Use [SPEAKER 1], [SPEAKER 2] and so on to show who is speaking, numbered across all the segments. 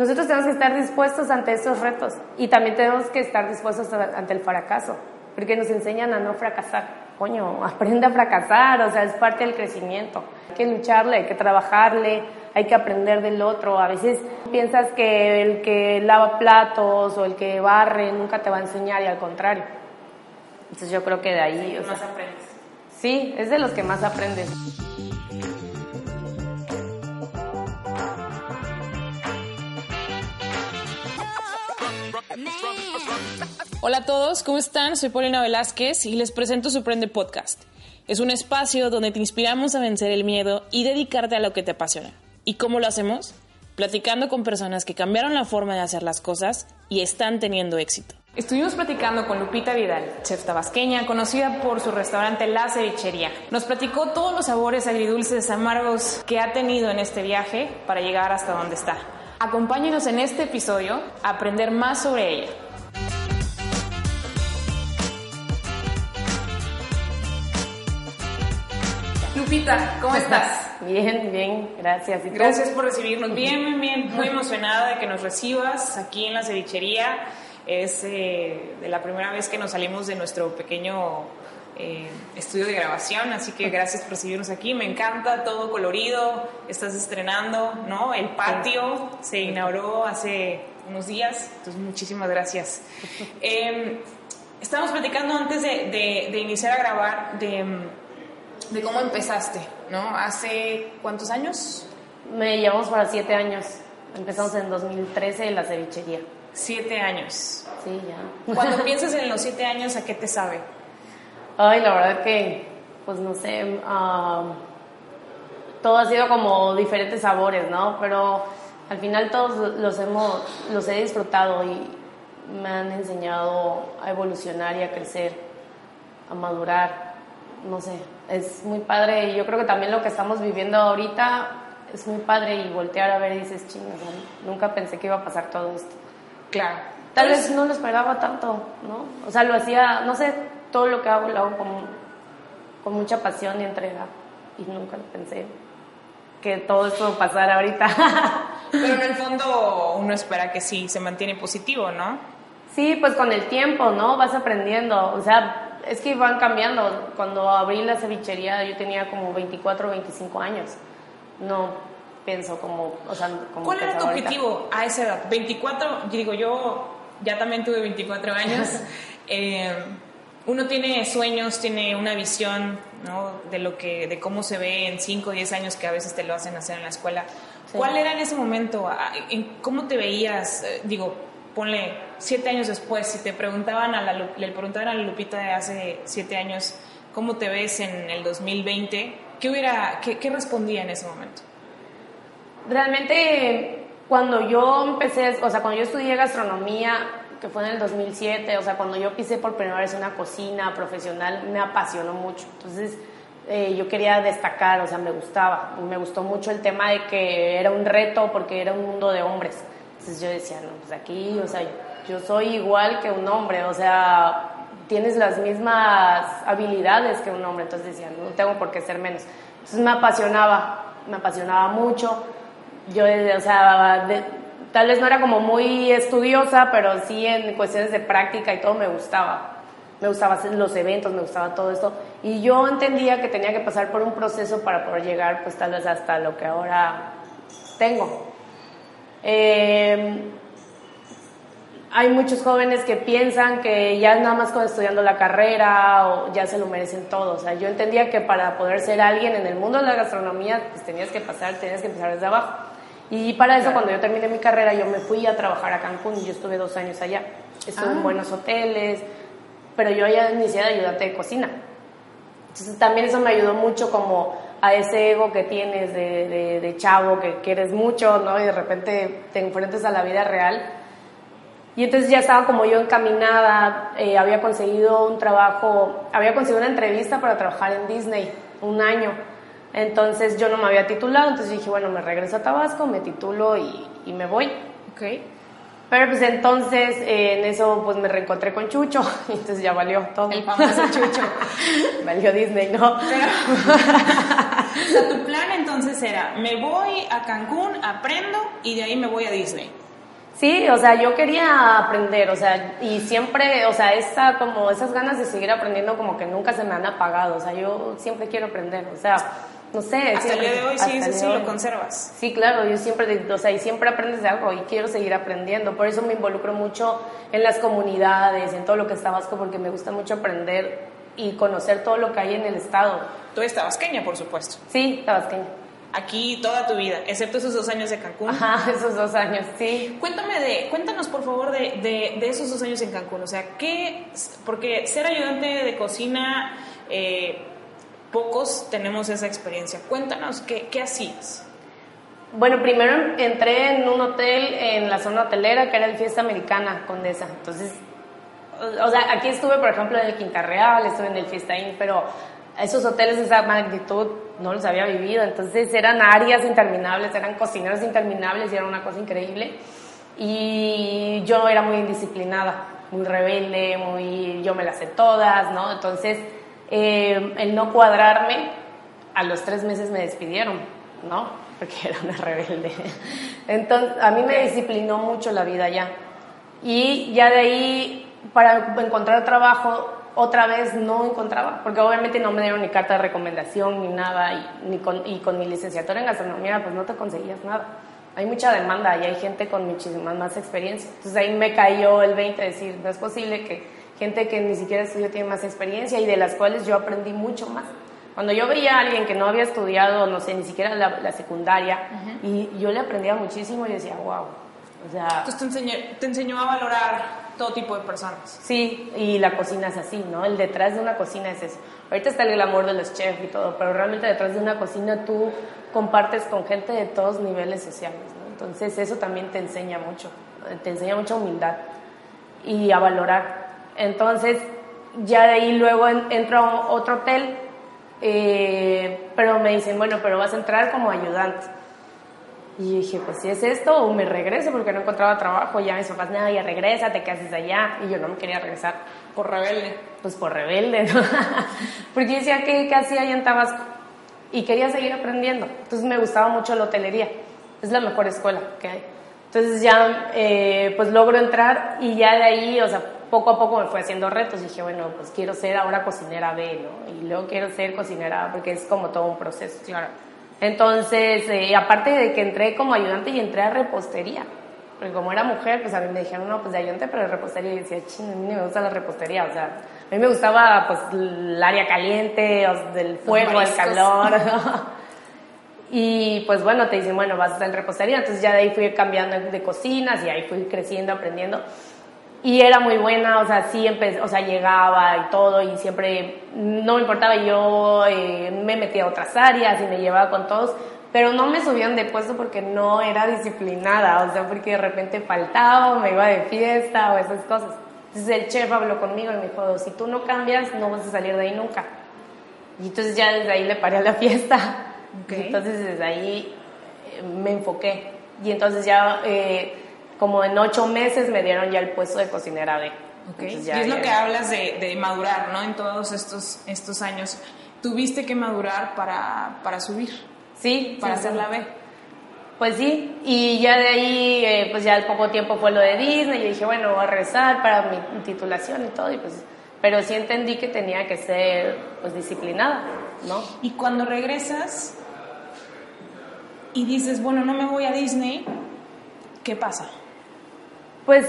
[SPEAKER 1] nosotros tenemos que estar dispuestos ante estos retos y también tenemos que estar dispuestos ante el fracaso, porque nos enseñan a no fracasar. Coño, aprende a fracasar, o sea, es parte del crecimiento. Hay que lucharle, hay que trabajarle, hay que aprender del otro. A veces piensas que el que lava platos o el que barre nunca te va a enseñar y al contrario. Entonces yo creo que de ahí...
[SPEAKER 2] O más aprendes.
[SPEAKER 1] Sí, es de los que más aprendes.
[SPEAKER 2] Hola a todos, ¿cómo están? Soy Paulina Velázquez y les presento Suprende Podcast. Es un espacio donde te inspiramos a vencer el miedo y dedicarte a lo que te apasiona. ¿Y cómo lo hacemos? Platicando con personas que cambiaron la forma de hacer las cosas y están teniendo éxito. Estuvimos platicando con Lupita Vidal, chef tabasqueña, conocida por su restaurante La Cevichería. Nos platicó todos los sabores agridulces, amargos que ha tenido en este viaje para llegar hasta donde está. Acompáñenos en este episodio a aprender más sobre ella. Lupita, ¿cómo estás?
[SPEAKER 1] Bien, bien, gracias.
[SPEAKER 2] Gracias por recibirnos. Bien, bien, bien. Muy emocionada de que nos recibas aquí en la cevichería. Es eh, de la primera vez que nos salimos de nuestro pequeño eh, estudio de grabación, así que gracias por recibirnos aquí. Me encanta todo colorido. Estás estrenando, ¿no? El patio se inauguró hace unos días, entonces muchísimas gracias. Eh, estábamos platicando antes de, de iniciar a grabar de de cómo empezaste, ¿no? ¿Hace cuántos años?
[SPEAKER 1] Me llevamos para siete años. Empezamos en 2013 en la cevichería.
[SPEAKER 2] Siete años.
[SPEAKER 1] Sí, ya.
[SPEAKER 2] Cuando piensas en los siete años, ¿a qué te sabe?
[SPEAKER 1] Ay, la verdad que, pues no sé, todo ha sido como diferentes sabores, ¿no? Pero al final todos los hemos, los he disfrutado y me han enseñado a evolucionar y a crecer, a madurar, no sé, es muy padre y yo creo que también lo que estamos viviendo ahorita es muy padre y voltear a ver y dices, chingas, nunca pensé que iba a pasar todo esto.
[SPEAKER 2] Claro.
[SPEAKER 1] Tal vez no lo esperaba tanto, ¿no? O sea, lo hacía, no sé, todo lo que hago lo hago con, con mucha pasión y entrega y nunca pensé que todo esto pasara ahorita.
[SPEAKER 2] Pero en el fondo uno espera que sí se mantiene positivo, ¿no?
[SPEAKER 1] Sí, pues con el tiempo, ¿no? Vas aprendiendo, o sea, es que van cambiando. Cuando abrí la cevichería yo tenía como 24 o 25 años. No pienso como, o sea, como
[SPEAKER 2] ¿Cuál era tu objetivo a esa edad? 24, digo, yo ya también tuve 24 años. Eh, uno tiene sueños, tiene una visión, ¿no? De lo que, de cómo se ve en 5 o 10 años que a veces te lo hacen hacer en la escuela. ¿Cuál era en ese momento? ¿Cómo te veías? Eh, digo, ponle siete años después, si te preguntaban a la, le preguntaban a la Lupita de hace siete años, ¿cómo te ves en el 2020? ¿Qué, hubiera, qué, qué respondía en ese momento?
[SPEAKER 1] Realmente, cuando yo empecé, o sea, cuando yo estudié gastronomía, que fue en el 2007, o sea, cuando yo pisé por primera vez una cocina profesional, me apasionó mucho. Entonces, eh, yo quería destacar, o sea, me gustaba. Me gustó mucho el tema de que era un reto porque era un mundo de hombres. Entonces yo decía, no, pues aquí, o sea, yo soy igual que un hombre, o sea, tienes las mismas habilidades que un hombre, entonces decía, no tengo por qué ser menos. Entonces me apasionaba, me apasionaba mucho. Yo, o sea, tal vez no era como muy estudiosa, pero sí en cuestiones de práctica y todo me gustaba. Me gustaba hacer los eventos, me gustaba todo esto. Y yo entendía que tenía que pasar por un proceso para poder llegar, pues tal vez hasta lo que ahora tengo. Eh, hay muchos jóvenes que piensan que ya nada más con estudiando la carrera o ya se lo merecen todo. O sea, yo entendía que para poder ser alguien en el mundo de la gastronomía, pues tenías que pasar, tenías que empezar desde abajo. Y para eso, cuando yo terminé mi carrera, yo me fui a trabajar a Cancún y yo estuve dos años allá. Estuve en ah. buenos hoteles, pero yo ya inicié de ayudante de cocina. Entonces también eso me ayudó mucho como a ese ego que tienes de, de, chavo, que quieres mucho, ¿no? Y de repente te enfrentas a la vida real. Y entonces ya estaba como yo encaminada, eh, había conseguido un trabajo, había conseguido una entrevista para trabajar en Disney un año. Entonces yo no me había titulado, entonces dije, bueno, me regreso a Tabasco, me titulo y, y me voy.
[SPEAKER 2] Okay.
[SPEAKER 1] Pero pues entonces eh, en eso pues me reencontré con Chucho y entonces ya valió todo.
[SPEAKER 2] El famoso Chucho.
[SPEAKER 1] valió Disney, ¿no?
[SPEAKER 2] o sea, tu plan entonces era, me voy a Cancún, aprendo y de ahí me voy a Disney.
[SPEAKER 1] Sí, o sea, yo quería aprender, o sea, y siempre, o sea, esa, como esas ganas de seguir aprendiendo como que nunca se me han apagado, o sea, yo siempre quiero aprender, o sea, no sé.
[SPEAKER 2] Hasta el día de hoy sí, sí, lo conservas.
[SPEAKER 1] Sí, claro, yo siempre, o sea, y siempre aprendes de algo y quiero seguir aprendiendo, por eso me involucro mucho en las comunidades, en todo lo que está Vasco, porque me gusta mucho aprender y conocer todo lo que hay en el estado.
[SPEAKER 2] Tú eres tabasqueña, por supuesto.
[SPEAKER 1] Sí, tabasqueña
[SPEAKER 2] aquí toda tu vida, excepto esos dos años de Cancún.
[SPEAKER 1] Ajá, esos dos años, sí.
[SPEAKER 2] Cuéntame de, cuéntanos por favor de, de, esos dos años en Cancún, o sea, ¿qué, porque ser ayudante de cocina, eh, pocos tenemos esa experiencia. Cuéntanos, ¿qué, qué hacías?
[SPEAKER 1] Bueno, primero entré en un hotel en la zona hotelera que era el Fiesta Americana Condesa. Entonces, o sea, aquí estuve, por ejemplo, en el Quinta Real, estuve en el Fiesta Inn, pero esos hoteles de esa magnitud no los había vivido, entonces eran áreas interminables, eran cocineros interminables y era una cosa increíble. Y yo era muy indisciplinada, muy rebelde, muy yo me las sé todas, ¿no? Entonces, eh, el no cuadrarme, a los tres meses me despidieron, ¿no? Porque era una rebelde. Entonces, a mí me disciplinó mucho la vida ya. Y ya de ahí, para encontrar trabajo, otra vez no encontraba, porque obviamente no me dieron ni carta de recomendación ni nada, y, con, mi licenciatura en gastronomía pues no te conseguías nada. Hay mucha demanda y hay gente con muchísimas más experiencia. Entonces ahí me cayó el 20 de decir, no es posible que gente que ni siquiera estudió tiene más experiencia y de las cuales yo aprendí mucho más. Cuando yo veía a alguien que no había estudiado, no sé, ni siquiera la, secundaria, y yo le aprendía muchísimo y decía, wow. O sea,
[SPEAKER 2] Entonces te enseñó, te enseñó a valorar todo tipo de personas.
[SPEAKER 1] Sí, y la cocina es así, ¿no? El detrás de una cocina es eso. Ahorita está el glamour de los chefs y todo, pero realmente detrás de una cocina tú compartes con gente de todos niveles sociales, ¿no? Entonces eso también te enseña mucho, te enseña mucha humildad y a valorar. Entonces ya de ahí luego entro a otro hotel, eh, pero me dicen, bueno, pero vas a entrar como ayudante. Y dije, pues si es esto, o me regreso porque no encontraba trabajo. Ya mis papás, nada, ya regresa, te haces allá. Y yo no me quería regresar.
[SPEAKER 2] Por rebelde.
[SPEAKER 1] Pues por rebelde, ¿no? porque decía, ¿qué, ¿qué hacía allá en Tabasco? Y quería seguir aprendiendo. Entonces me gustaba mucho la hotelería. Es la mejor escuela que hay. Entonces ya, eh, pues logro entrar y ya de ahí, o sea, poco a poco me fue haciendo retos. Dije, bueno, pues quiero ser ahora cocinera B, ¿no? Y luego quiero ser cocinera A, porque es como todo un proceso. Claro. Entonces, eh, aparte de que entré como ayudante y entré a repostería, porque como era mujer, pues a mí me dijeron, no, pues de ayudante, pero de repostería. Y decía, ching, a mí me gusta la repostería, o sea, a mí me gustaba pues el área caliente, o del fuego, el calor. y pues bueno, te dicen, bueno, vas a estar en repostería. Entonces ya de ahí fui cambiando de cocinas y ahí fui creciendo, aprendiendo y era muy buena, o sea, sí, o sea, llegaba y todo y siempre no me importaba, yo eh, me metía a otras áreas y me llevaba con todos, pero no me subían de puesto porque no era disciplinada, o sea, porque de repente faltaba me iba de fiesta o esas cosas. Entonces el chef habló conmigo y me dijo, si tú no cambias, no vas a salir de ahí nunca. Y entonces ya desde ahí le paré a la fiesta. Entonces desde ahí eh, me enfoqué. Y entonces ya... Eh, como en ocho meses me dieron ya el puesto de cocinera B.
[SPEAKER 2] Okay. y es lo que hablas de, madurar, ¿no? En todos estos, estos años. ¿Tuviste que madurar para, para subir?
[SPEAKER 1] Sí.
[SPEAKER 2] Para hacer la B.
[SPEAKER 1] Pues sí, y ya de ahí, eh, pues ya al poco tiempo fue lo de Disney, y dije, bueno, voy a rezar para mi, titulación y todo, y pues, pero sí entendí que tenía que ser, pues, disciplinada, ¿no?
[SPEAKER 2] Y cuando regresas y dices, bueno, no me voy a Disney, ¿qué pasa?
[SPEAKER 1] Pues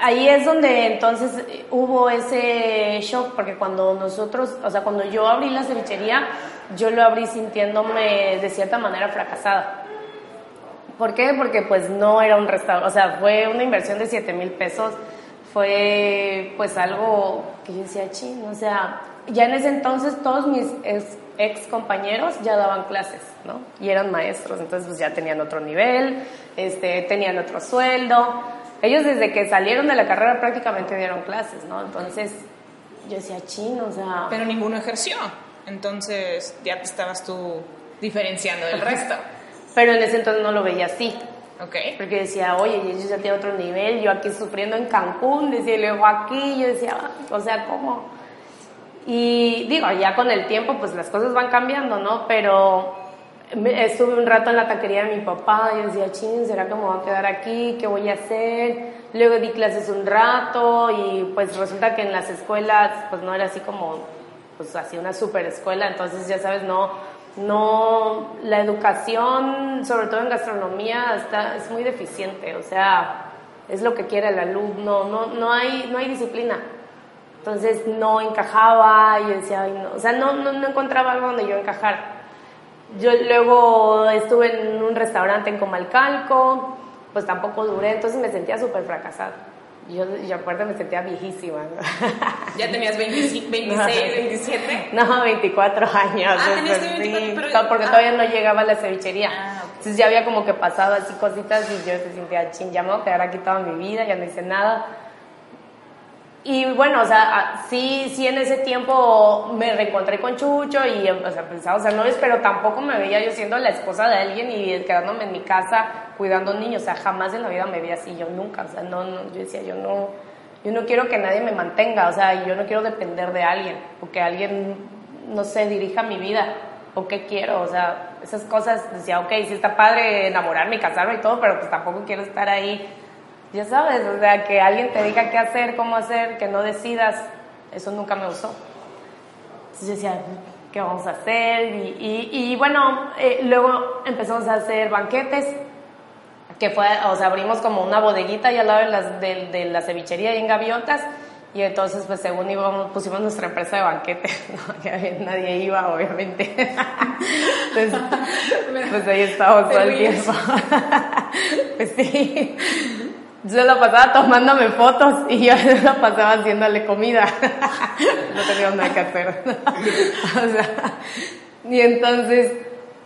[SPEAKER 1] ahí es donde entonces hubo ese shock, porque cuando nosotros, o sea, cuando yo abrí la cevichería, yo lo abrí sintiéndome de cierta manera fracasada. ¿Por qué? Porque pues no era un restaurante, o sea, fue una inversión de 7 mil pesos, fue pues algo que yo decía, ching, o sea, ya en ese entonces todos mis compañeros ya daban clases, ¿no? Y eran maestros, entonces pues ya tenían otro nivel, este, tenían otro sueldo, ellos desde que salieron de la carrera prácticamente dieron clases, ¿no? Entonces yo decía, chino, o sea...
[SPEAKER 2] Pero ninguno ejerció, entonces ya te estabas tú diferenciando del resto.
[SPEAKER 1] Pero en ese entonces no lo veía así.
[SPEAKER 2] Ok.
[SPEAKER 1] Porque decía, oye, ellos ya tienen otro nivel, yo aquí sufriendo en Cancún, decía, luego aquí, yo decía, o sea, ¿cómo? Y digo, ya con el tiempo, pues las cosas van cambiando, ¿no? Pero estuve un rato en la taquería de mi papá y decía, ching, ¿será que me voy a quedar aquí? ¿Qué voy a hacer? Luego di clases un rato y pues resulta que en las escuelas pues no era así como, pues así una super escuela, entonces ya sabes, no, no, la educación, sobre todo en gastronomía, está, es muy deficiente, o sea, es lo que quiere el alumno, no, no, hay, no hay disciplina. Entonces no encajaba y decía, "Ay, no", o sea, no, no, no encontraba algo donde yo encajar. Yo luego estuve en un restaurante en Comalcalco, pues tampoco duré, entonces me sentía súper fracasada. Yo, yo aparte me sentía viejísima. ¿no?
[SPEAKER 2] ¿Ya tenías 25, 26, 27?
[SPEAKER 1] No, 24 años.
[SPEAKER 2] Ah, tenías
[SPEAKER 1] pues,
[SPEAKER 2] 24,
[SPEAKER 1] sí,
[SPEAKER 2] pero-
[SPEAKER 1] to- porque
[SPEAKER 2] ah.
[SPEAKER 1] todavía no llegaba a la cevichería.
[SPEAKER 2] Ah, ok.
[SPEAKER 1] Entonces ya había como que pasado así cositas y yo se sentía ching, ya me voy a quedar aquí toda mi vida, ya no hice nada. Y bueno, o sea, ah, sí, sí en ese tiempo me reencontré con Chucho y, o sea, pensaba, o sea, no pero tampoco me veía yo siendo la esposa de alguien y quedándome en mi casa cuidando niños, o sea, jamás en la vida me vi así, yo nunca, o sea, no, no, yo decía, yo no, yo no quiero que nadie me mantenga, o sea, yo no quiero depender de alguien, o que alguien, no sé, dirija mi vida, o qué quiero, o sea, esas cosas, decía, ok, sí está padre enamorarme y casarme y todo, pero pues tampoco quiero estar ahí ya sabes, o sea, que alguien te diga qué hacer, cómo hacer, que no decidas, eso nunca me gustó. Entonces yo decía, ¿qué vamos a hacer? Y, y, y bueno, eh, luego empezamos a hacer banquetes, que fue, o sea, abrimos como una bodeguita ahí al lado de, las, de, de la cevichería y en Gaviotas, y entonces, pues según íbamos, pusimos nuestra empresa de banquetes, ¿no? Nadie iba, obviamente. Entonces, pues ahí estábamos todo el tiempo. Pues sí. Yo la pasaba tomándome fotos y yo la pasaba haciéndole comida. No teníamos nada que hacer. O sea, y entonces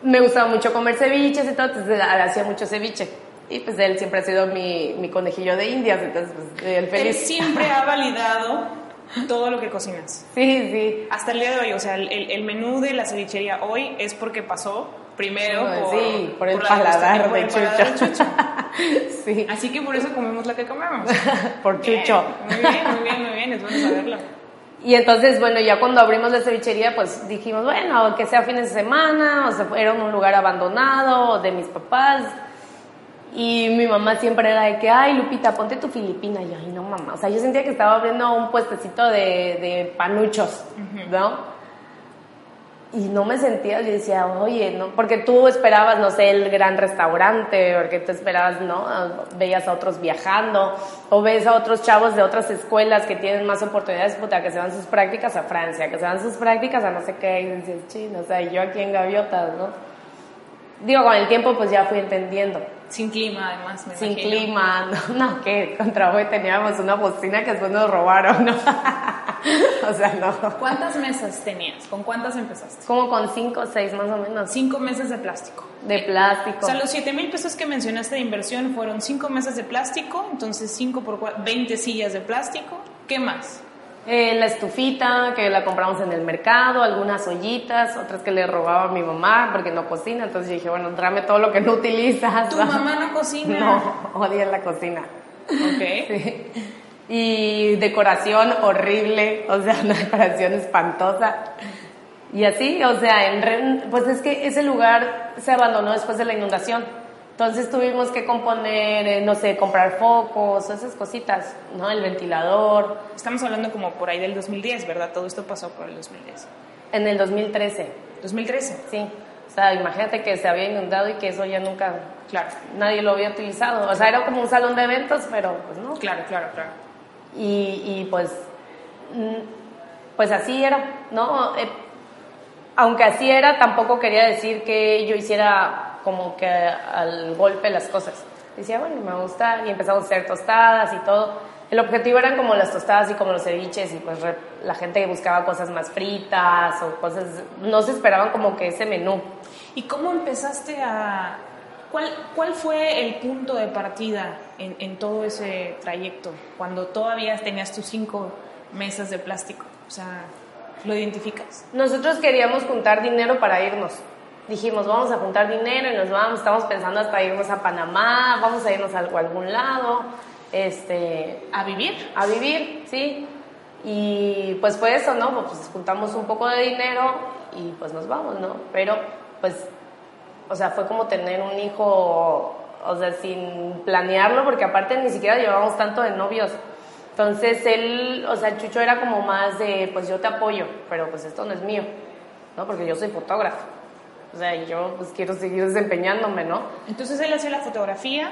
[SPEAKER 1] me gustaba mucho comer ceviches y todo, entonces él hacía mucho ceviche. Y pues él siempre ha sido mi, mi conejillo de indias, entonces pues él
[SPEAKER 2] Él
[SPEAKER 1] feliz.
[SPEAKER 2] siempre ha validado todo lo que cocinas.
[SPEAKER 1] Sí, sí.
[SPEAKER 2] Hasta el día de hoy, o sea, el- el menú de la cevichería hoy es porque pasó primero
[SPEAKER 1] Ay,
[SPEAKER 2] por,
[SPEAKER 1] sí, por el
[SPEAKER 2] la
[SPEAKER 1] paladar
[SPEAKER 2] por paladar de
[SPEAKER 1] Chucho. Sí,
[SPEAKER 2] Así que por eso comemos lo que comemos.
[SPEAKER 1] por Chucho.
[SPEAKER 2] Muy bien, muy bien, muy bien, es bueno saberlo.
[SPEAKER 1] Y entonces, bueno, ya cuando abrimos la cevichería, pues dijimos, bueno, que sea fines de semana, o sea, era un lugar abandonado de mis papás. Y mi mamá siempre era de que, ay, Lupita, ponte tu filipina. Y yo, ay, no, mamá. O sea, yo sentía que estaba abriendo un puestecito de, de panuchos, ¿no? Y no me sentía, yo decía, oye, no, porque tú esperabas, no sé, el gran restaurante, porque tú esperabas, ¿no? Veías a otros viajando, o ves a otros chavos de otras escuelas que tienen más oportunidades, puta, que se van sus prácticas a Francia, que se van sus prácticas a no sé qué, y dices, chino, o sea, yo aquí en Gaviotas, ¿no? Digo, con el tiempo pues ya fui entendiendo.
[SPEAKER 2] Sin clima, además, me
[SPEAKER 1] Sin
[SPEAKER 2] imagino.
[SPEAKER 1] clima, no, no, que contra hoy teníamos una bocina que después nos robaron, ¿no? o sea, no.
[SPEAKER 2] ¿Cuántas mesas tenías? ¿Con cuántas empezaste?
[SPEAKER 1] Como con cinco o seis más o menos.
[SPEAKER 2] Cinco mesas de plástico.
[SPEAKER 1] De plástico.
[SPEAKER 2] O sea, los 7 mil pesos que mencionaste de inversión fueron 5 mesas de plástico, entonces 5 por 4, 20 sillas de plástico. ¿Qué más?
[SPEAKER 1] Eh, la estufita que la compramos en el mercado, algunas ollitas, otras que le robaba a mi mamá porque no cocina. Entonces dije, bueno, tráeme todo lo que no utilizas.
[SPEAKER 2] ¿Tu mamá no cocina?
[SPEAKER 1] No, odia la cocina.
[SPEAKER 2] Ok.
[SPEAKER 1] Sí. Y decoración horrible, o sea, una decoración espantosa. Y así, o sea, en pues es que ese lugar se abandonó después de la inundación. Entonces tuvimos que componer, eh, no sé, comprar focos, esas cositas, ¿no? El ventilador.
[SPEAKER 2] Estamos hablando como por ahí del 2010, ¿verdad? Todo esto pasó por el 2010.
[SPEAKER 1] En el 2013,
[SPEAKER 2] 2013,
[SPEAKER 1] sí. O sea, imagínate que se había inundado y que eso ya nunca,
[SPEAKER 2] claro.
[SPEAKER 1] nadie lo había utilizado. O sea, era como un salón de eventos, pero pues no.
[SPEAKER 2] Claro, claro, claro.
[SPEAKER 1] Y, y, pues, mm, pues así era, ¿no? Eh, aunque así era, tampoco quería decir que yo hiciera como que al golpe las cosas. Decía, bueno, me gusta, y empezamos a hacer tostadas y todo. El objetivo eran como las tostadas y como los ceviches, y pues re- la gente buscaba cosas más fritas o cosas, no se esperaban como que ese menú.
[SPEAKER 2] ¿Y cómo empezaste a... ¿Cuál, cuál fue el punto de partida en, en todo ese trayecto? Cuando todavía tenías tus cinco mesas de plástico. O sea, ¿lo identificas?
[SPEAKER 1] Nosotros queríamos juntar dinero para irnos. Dijimos, vamos a juntar dinero y nos vamos. Estamos pensando hasta irnos a Panamá, vamos a irnos a algún lado, este,
[SPEAKER 2] ¿A vivir?
[SPEAKER 1] a vivir, sí. Y pues fue eso, ¿no? Pues juntamos un poco de dinero y pues nos vamos, ¿no? Pero pues o sea, fue como tener un hijo, o sea, sin planearlo, porque aparte ni siquiera llevábamos tanto de novios. Entonces él, o sea, Chucho era como más de, pues yo te apoyo, pero pues esto no es mío, ¿no? Porque yo soy fotógrafo. O sea, yo pues quiero seguir desempeñándome, ¿no?
[SPEAKER 2] Entonces él hacía la fotografía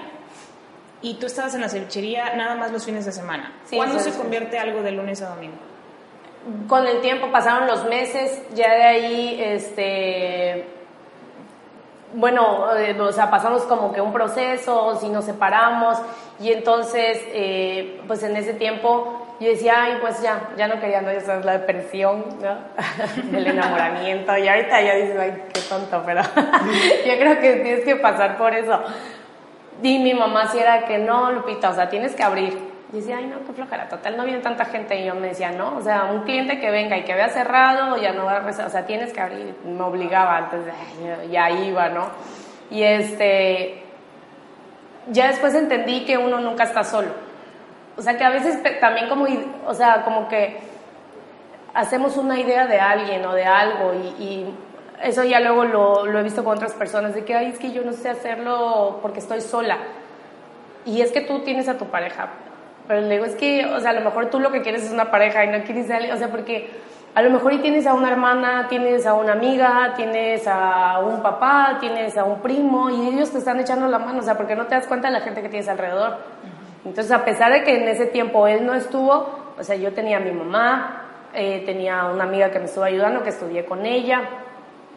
[SPEAKER 2] y tú estabas en la cevichería nada más los fines de semana. ¿Cuándo se convierte algo de lunes a domingo?
[SPEAKER 1] Con el tiempo pasaron los meses, ya de ahí, este, bueno, eh, o sea, pasamos como que un proceso, si nos separamos, y entonces, eh, pues en ese tiempo yo decía, ay, pues ya, ya no quería, no, esa es la depresión, ¿no? El enamoramiento, y ahorita ya dices, ay, qué tonto, pero yo creo que tienes que pasar por eso. Y mi mamá sí era que no, Lupita, o sea, tienes que abrir. Y decía, ay, no, qué flojera, total, no viene tanta gente. Y yo me decía, no, o sea, un cliente que venga y que vea cerrado, ya no va a rezar, o sea, tienes que abrir. Me obligaba antes, ya iba, ¿no? Y este, ya después entendí que uno nunca está solo. O sea, que a veces también como, o sea, como que hacemos una idea de alguien o de algo y, eso ya luego lo, lo, he visto con otras personas, de que, ay, es que yo no sé hacerlo porque estoy sola. Y es que tú tienes a tu pareja. Pero le digo, es que, o sea, a lo mejor tú lo que quieres es una pareja y no quieres a alguien, o sea, porque a lo mejor y tienes a una hermana, tienes a una amiga, tienes a un papá, tienes a un primo y ellos te están echando la mano, o sea, porque no te das cuenta de la gente que tienes alrededor. Entonces, a pesar de que en ese tiempo él no estuvo, o sea, yo tenía a mi mamá, eh, tenía una amiga que me estuvo ayudando, que estudié con ella,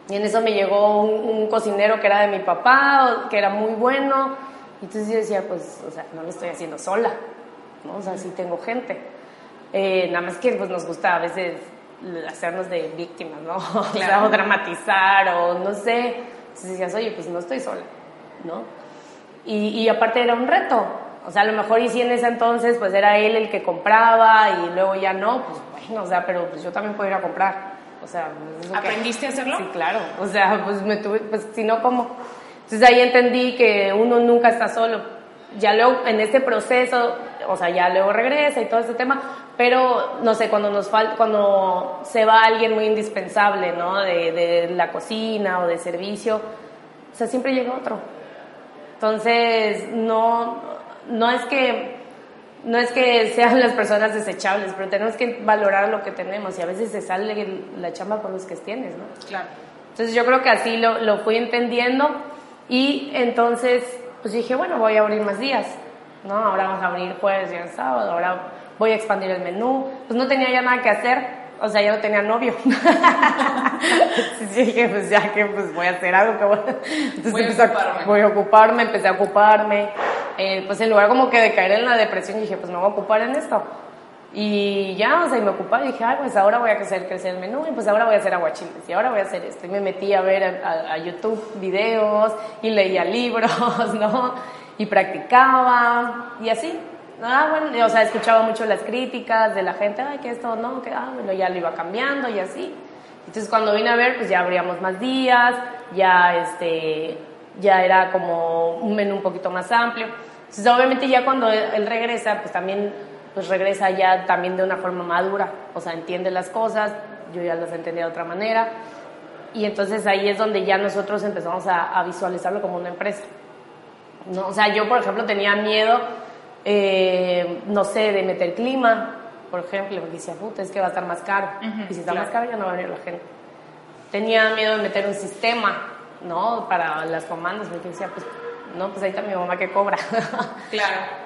[SPEAKER 1] y en eso me llegó un, cocinero que era de mi papá, que era muy bueno. Y entonces yo decía, pues, o sea, no lo estoy haciendo sola, ¿no? O sea, sí tengo gente. Eh, nada más que pues, nos gusta a veces hacernos de víctimas, ¿no? O dramatizar o no sé. Entonces decías, oye, pues no estoy sola, ¿no? Y, y aparte era un reto. O sea, a lo mejor y si en ese entonces pues era él el que compraba y luego ya no, pues bueno, o sea, pero pues yo también puedo ir a comprar. O sea,
[SPEAKER 2] ¿aprendiste a hacerlo?
[SPEAKER 1] Sí, claro. O sea, pues me tuve, pues si no, ¿cómo? Entonces ahí entendí que uno nunca está solo. Ya luego, en este proceso, o sea, ya luego regresa y todo ese tema, pero no sé, cuando nos falta, cuando se va alguien muy indispensable, ¿no? De, de la cocina o de servicio, o sea, siempre llega otro. Entonces, no, no es que no es que sean las personas desechables, pero tenemos que valorar lo que tenemos y a veces se sale la chamba con los que tienes, ¿no?
[SPEAKER 2] Claro.
[SPEAKER 1] Entonces yo creo que así lo, lo fui entendiendo y entonces pues dije, bueno, voy a abrir más días, ¿no? Ahora vamos a abrir jueves y sábado, ahora voy a expandir el menú. Pues no tenía ya nada que hacer, o sea, ya no tenía novio. sí, dije, pues ya que pues voy a hacer algo que voy, Entonces,
[SPEAKER 2] voy, a ocuparme.
[SPEAKER 1] voy a ocuparme, empecé a ocuparme. Eh, pues en lugar como que de caer en la depresión, dije, pues me voy a ocupar en esto. Y ya, o sea, y me ocupaba y dije, ay, pues ahora voy a hacer crecer el menú y pues ahora voy a hacer aguachiles y ahora voy a hacer esto. Y me metí a ver a, YouTube videos y leía libros, ¿no? Y practicaba y así. Ah, bueno, o sea, escuchaba mucho las críticas de la gente, ay, que esto no, que ah, bueno, ya lo iba cambiando y así. Entonces cuando vine a ver, pues ya abríamos más días, ya este, ya era como un menú un poquito más amplio. Entonces, obviamente ya cuando él regresa, pues también pues regresa ya también de una forma madura, o sea, entiende las cosas, yo ya las entendía de otra manera, y entonces ahí es donde ya nosotros empezamos a, visualizarlo como una empresa. ¿no? O sea, yo, por ejemplo, tenía miedo, eh, no sé, de meter clima, por ejemplo, porque decía, puta, es que va a estar más caro, y si está más caro ya no va a venir la gente. Tenía miedo de meter un sistema, ¿no? Para las comandas, porque decía, pues, no, pues ahí está mi mamá que cobra.
[SPEAKER 2] Claro.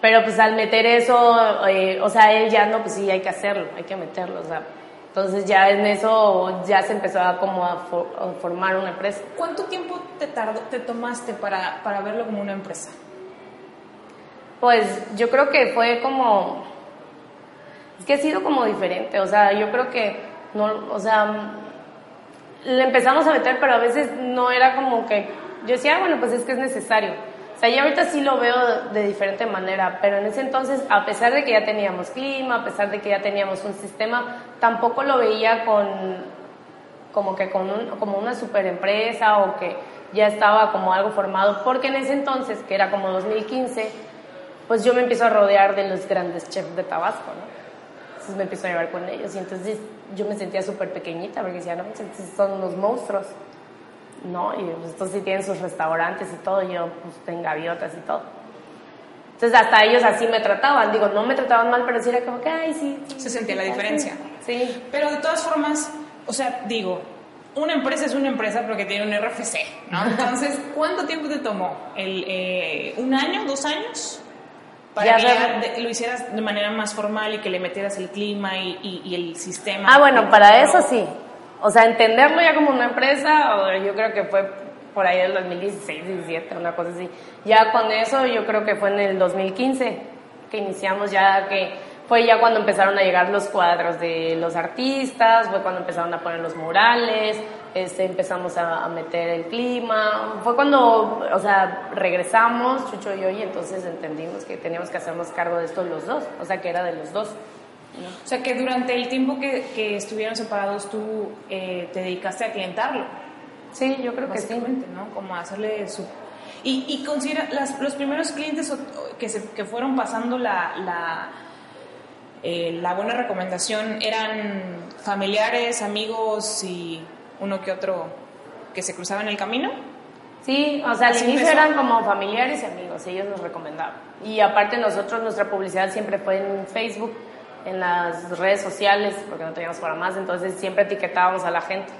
[SPEAKER 1] Pero pues al meter eso, eh, o sea, él ya no, pues sí, hay que hacerlo, hay que meterlo, o sea. Entonces ya en eso ya se empezó a como a, formar una empresa.
[SPEAKER 2] ¿Cuánto tiempo te, tardó, te tomaste para, para verlo como una empresa?
[SPEAKER 1] Pues yo creo que fue como, es que ha sido como diferente, o sea, yo creo que, no, o sea, le empezamos a meter, pero a veces no era como que, yo decía, ah, bueno, pues es que es necesario. O sea, ya ahorita sí lo veo de diferente manera, pero en ese entonces, a pesar de que ya teníamos clima, a pesar de que ya teníamos un sistema, tampoco lo veía con, como que con como una super empresa o que ya estaba como algo formado, porque en ese entonces, que era como 2015, pues yo me empiezo a rodear de los grandes chefs de Tabasco, ¿no? Entonces me empiezo a llevar con ellos y entonces yo me sentía súper pequeñita porque decía, no, son unos monstruos. ¿no? Y pues, estos sí tienen sus restaurantes y todo, yo pues tengo gaviotas y todo. Entonces hasta ellos así me trataban, digo, no me trataban mal, pero sí era como que, ay, sí.
[SPEAKER 2] Se sentía la diferencia.
[SPEAKER 1] Sí.
[SPEAKER 2] Pero de todas formas, o sea, digo, una empresa es una empresa porque tiene un RFC, ¿no? Entonces, ¿cuánto tiempo te tomó? El, eh, ¿Un año, dos años? Para
[SPEAKER 1] Ya
[SPEAKER 2] que de- lo hicieras de manera más formal y que le metieras el clima y, y- y el sistema.
[SPEAKER 1] Ah, bueno, para eso sí. O sea, entenderlo ya como una empresa, o yo creo que fue por ahí del 2016, 17, una cosa así. Ya con eso, yo creo que fue en el 2015 que iniciamos ya, que fue ya cuando empezaron a llegar los cuadros de los artistas, fue cuando empezaron a poner los murales, este, empezamos a, a meter el clima. Fue cuando, o sea, regresamos, Chucho y yo, y entonces entendimos que teníamos que hacernos cargo de esto los dos, o sea, que era de los dos.
[SPEAKER 2] O sea, que durante el tiempo que, que estuvieron separados tú eh, te dedicaste a clientarlo.
[SPEAKER 1] Sí, yo creo que sí.
[SPEAKER 2] ¿no? Como hacerle su... Y, y considera, las, los primeros clientes que, se, que fueron pasando la, la, eh, la buena recomendación eran familiares, amigos y uno que otro que se cruzaba en el camino.
[SPEAKER 1] Sí, o sea, al
[SPEAKER 2] Así
[SPEAKER 1] inicio
[SPEAKER 2] empezó.
[SPEAKER 1] eran como familiares y amigos, ellos nos recomendaban. Y aparte nosotros, nuestra publicidad siempre fue en Facebook, en las redes sociales, porque no teníamos para más, entonces siempre etiquetábamos a la gente.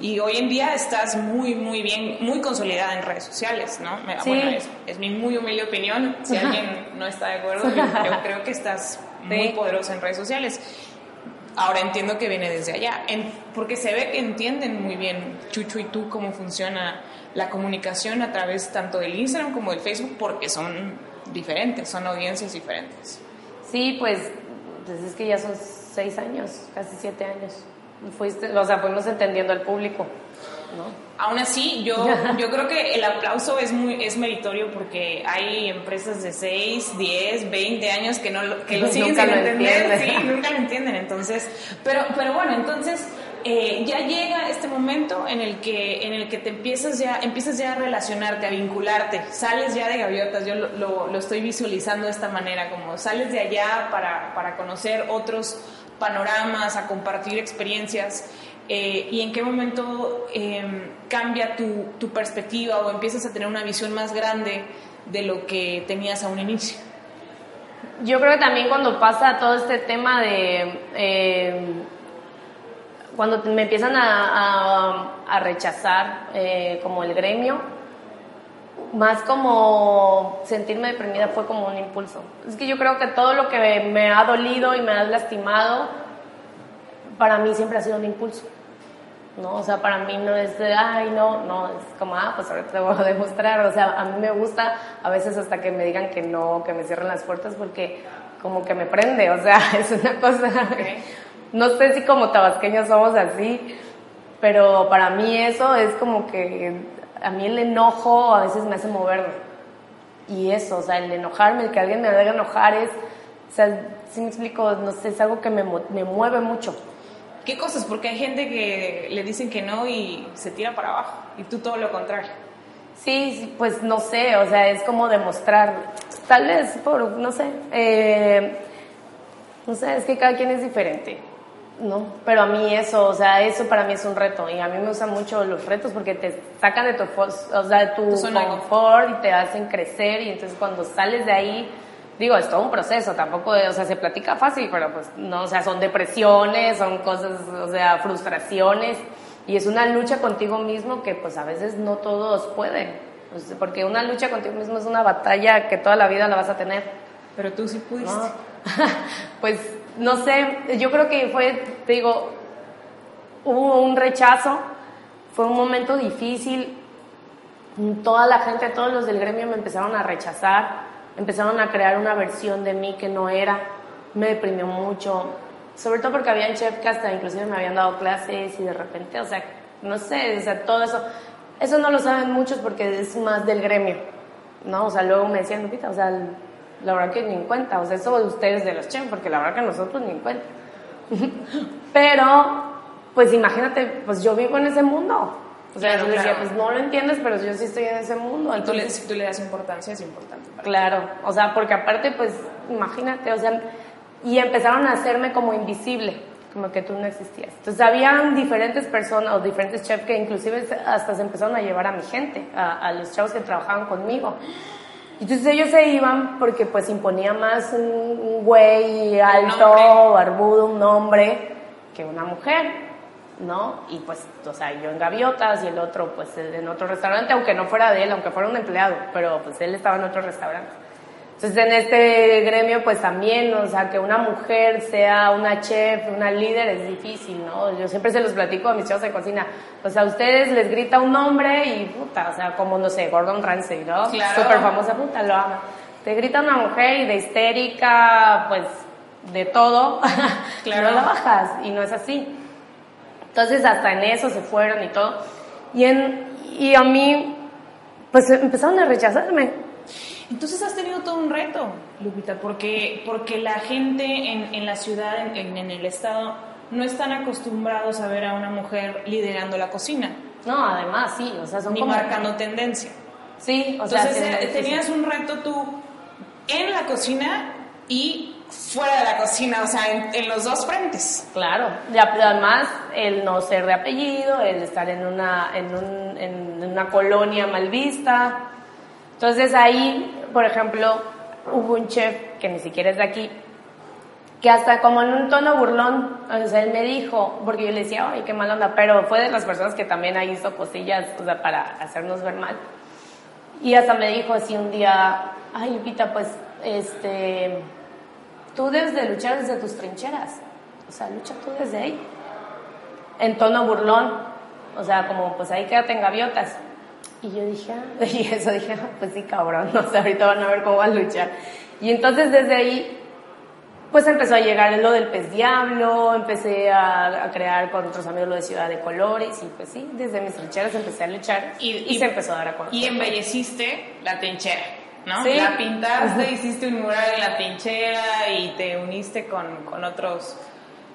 [SPEAKER 2] Y hoy en día estás muy, muy bien, muy consolidada en redes sociales, ¿no?
[SPEAKER 1] Sí.
[SPEAKER 2] Bueno, es, es mi muy humilde opinión. Si alguien no está de acuerdo, yo, yo creo que estás muy
[SPEAKER 1] Sí.
[SPEAKER 2] poderosa en redes sociales. Ahora entiendo que viene desde allá, en- porque se ve que entienden muy bien, Chucho y tú, cómo funciona la comunicación a través tanto del Instagram como del Facebook, porque son diferentes, son audiencias diferentes.
[SPEAKER 1] Sí, pues, pues es que ya son seis años, casi siete años. Fuiste, o sea, fuimos entendiendo al público, ¿no?
[SPEAKER 2] Aún así, yo, yo creo que el aplauso es muy es meritorio porque hay empresas de 6, 10, 20 años que no lo, que lo
[SPEAKER 1] Nunca
[SPEAKER 2] siguen sin
[SPEAKER 1] lo
[SPEAKER 2] entender,
[SPEAKER 1] entienden.
[SPEAKER 2] sí, nunca lo entienden. Entonces, pero, pero bueno, entonces eh, ya llega este momento en el que en el que te empiezas ya empiezas ya a relacionarte, a vincularte, sales ya de gaviotas. Yo lo, lo, lo estoy visualizando de esta manera, como sales de allá para, para conocer otros panoramas, a compartir experiencias. Eh, y en qué momento eh, cambia tu, tu perspectiva o empiezas a tener una visión más grande de lo que tenías a un inicio.
[SPEAKER 1] Yo creo que también cuando pasa todo este tema de... eh, cuando me empiezan a, a- a rechazar eh, como el gremio, más como sentirme deprimida fue como un impulso. Es que yo creo que todo lo que me ha dolido y me ha lastimado, para mí siempre ha sido un impulso. ¿No? O sea, para mí no es de, ay, no, no, es como, ah, pues ahorita te voy a demostrar. O sea, a mí me gusta a veces hasta que me digan que no, que me cierren las puertas, porque como que me prende, o sea, es una cosa. No sé si como tabasqueños somos así, pero para mí eso es como que a mí el enojo a veces me hace moverme. Y eso, o sea, el enojarme, el que alguien me haga enojar es, o sea, si me explico, no sé, es algo que me, me mueve mucho.
[SPEAKER 2] ¿Qué cosas? Porque hay gente que le dicen que no y se tira para abajo y tú todo lo contrario.
[SPEAKER 1] Sí, pues no sé, o sea, es como demostrar, tal vez por, no sé, eh, no sé, es que cada quien es diferente, ¿no? Pero a mí eso, o sea, eso para mí es un reto y a mí me gustan mucho los retos porque te sacan de tu, o sea, de tu confort y te hacen crecer y entonces cuando sales de ahí, digo, es todo un proceso, tampoco, o sea, se platica fácil, pero pues no, o sea, son depresiones, son cosas, o sea, frustraciones y es una lucha contigo mismo que pues a veces no todos pueden, sea, porque una lucha contigo mismo es una batalla que toda la vida la vas a tener.
[SPEAKER 2] Pero tú sí pudiste.
[SPEAKER 1] ¿no? pues no sé, yo creo que fue, te digo, hubo un rechazo, fue un momento difícil, toda la gente, todos los del gremio me empezaron a rechazar, empezaron a crear una versión de mí que no era, me deprimió mucho, sobre todo porque había chef que hasta inclusive me habían dado clases y de repente, o sea, no sé, o sea, todo eso, eso no lo saben muchos porque es más del gremio, ¿no? O sea, luego me decían, Lupita, o sea, la verdad que ni en cuenta, o sea, eso de ustedes de los chefs, porque la verdad que nosotros ni en cuenta. Pero, pues imagínate, pues yo vivo en ese mundo. O sea,
[SPEAKER 2] Claro,
[SPEAKER 1] yo les decía,
[SPEAKER 2] claro.
[SPEAKER 1] pues no lo entiendes, pero yo sí estoy en ese mundo.
[SPEAKER 2] Y tú le,
[SPEAKER 1] Entonces,
[SPEAKER 2] si tú le das importancia, es importante. para ti.
[SPEAKER 1] Claro, o sea, porque aparte, pues, imagínate, o sea, y empezaron a hacerme como invisible. como que tú no existías. Entonces habían diferentes personas o diferentes chefs que inclusive hasta se empezaron a llevar a mi gente, a, los chavos que trabajaban conmigo. Entonces ellos se iban porque pues imponía más un, güey alto, barbudo, un hombre, que una mujer. ¿No? Y pues, o sea, yo en Gaviotas y el otro, pues, en otro restaurante, aunque no fuera de él, aunque fuera un empleado, pero pues él estaba en otro restaurante. Entonces en este gremio pues también, o sea, que una mujer sea una chef, una líder es difícil, ¿no? Yo siempre se los platico a mis chavos de cocina. O sea, a ustedes les grita un nombre y puta, o sea, como no sé, Gordon Ramsay, ¿no?
[SPEAKER 2] Claro.
[SPEAKER 1] Súper famosa, puta, lo ama. Te grita una mujer y de histérica, pues de todo, claro. no la bajas y no es así. Entonces hasta en eso se fueron y todo. Y, en, y a mí, pues empezaron a rechazarme
[SPEAKER 2] entonces has tenido todo un reto, Lupita, porque, porque la gente en, en la ciudad, en, en, el estado, no están acostumbrados a ver a una mujer liderando la cocina.
[SPEAKER 1] No, además sí, o sea, son
[SPEAKER 2] Ni marcando tendencia.
[SPEAKER 1] Sí,
[SPEAKER 2] o Entonces, sea, eh, tenías un reto tú en la cocina y fuera de la cocina, o sea, en, en, los dos frentes.
[SPEAKER 1] Claro, y además el no ser de apellido, el estar en una, en, un, en una colonia mal vista. Entonces ahí por ejemplo, hubo un chef que ni siquiera es de aquí, que hasta como en un tono burlón, o sea, él me dijo, porque yo le decía, ay, qué mal onda, pero fue de las personas que también ahí hizo cosillas, o sea, para hacernos ver mal. Y hasta me dijo así un día, ay, Lupita, pues, este, tú debes de luchar desde tus trincheras, o sea, lucha tú desde ahí. En tono burlón, o sea, como, pues ahí quédate en gaviotas. Y yo dije, ah", y eso dije, ah, pues sí, cabrón, no sé, ahorita van a ver cómo van a luchar. Y entonces desde ahí, pues empezó a llegar lo del pez diablo, empecé a, crear con otros amigos lo de Ciudad de Colores, y pues sí, desde mis trincheras empecé a luchar y, se empezó a dar a conocer.
[SPEAKER 2] Y embelleciste la trinchera. ¿No? ¿Sí? La pintaste, hiciste un mural en la trinchera y te uniste con, con otros,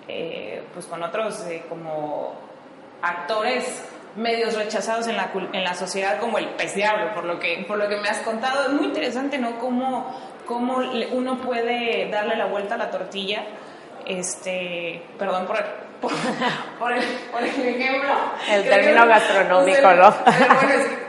[SPEAKER 2] eh, pues con otros eh, como actores medios rechazados en la, en la sociedad como el pez diablo, por lo que, por lo que me has contado. Es muy interesante, ¿no? Cómo, cómo uno puede darle la vuelta a la tortilla. Este, perdón por, por, por, el, ejemplo.
[SPEAKER 1] El término gastronómico, ¿no?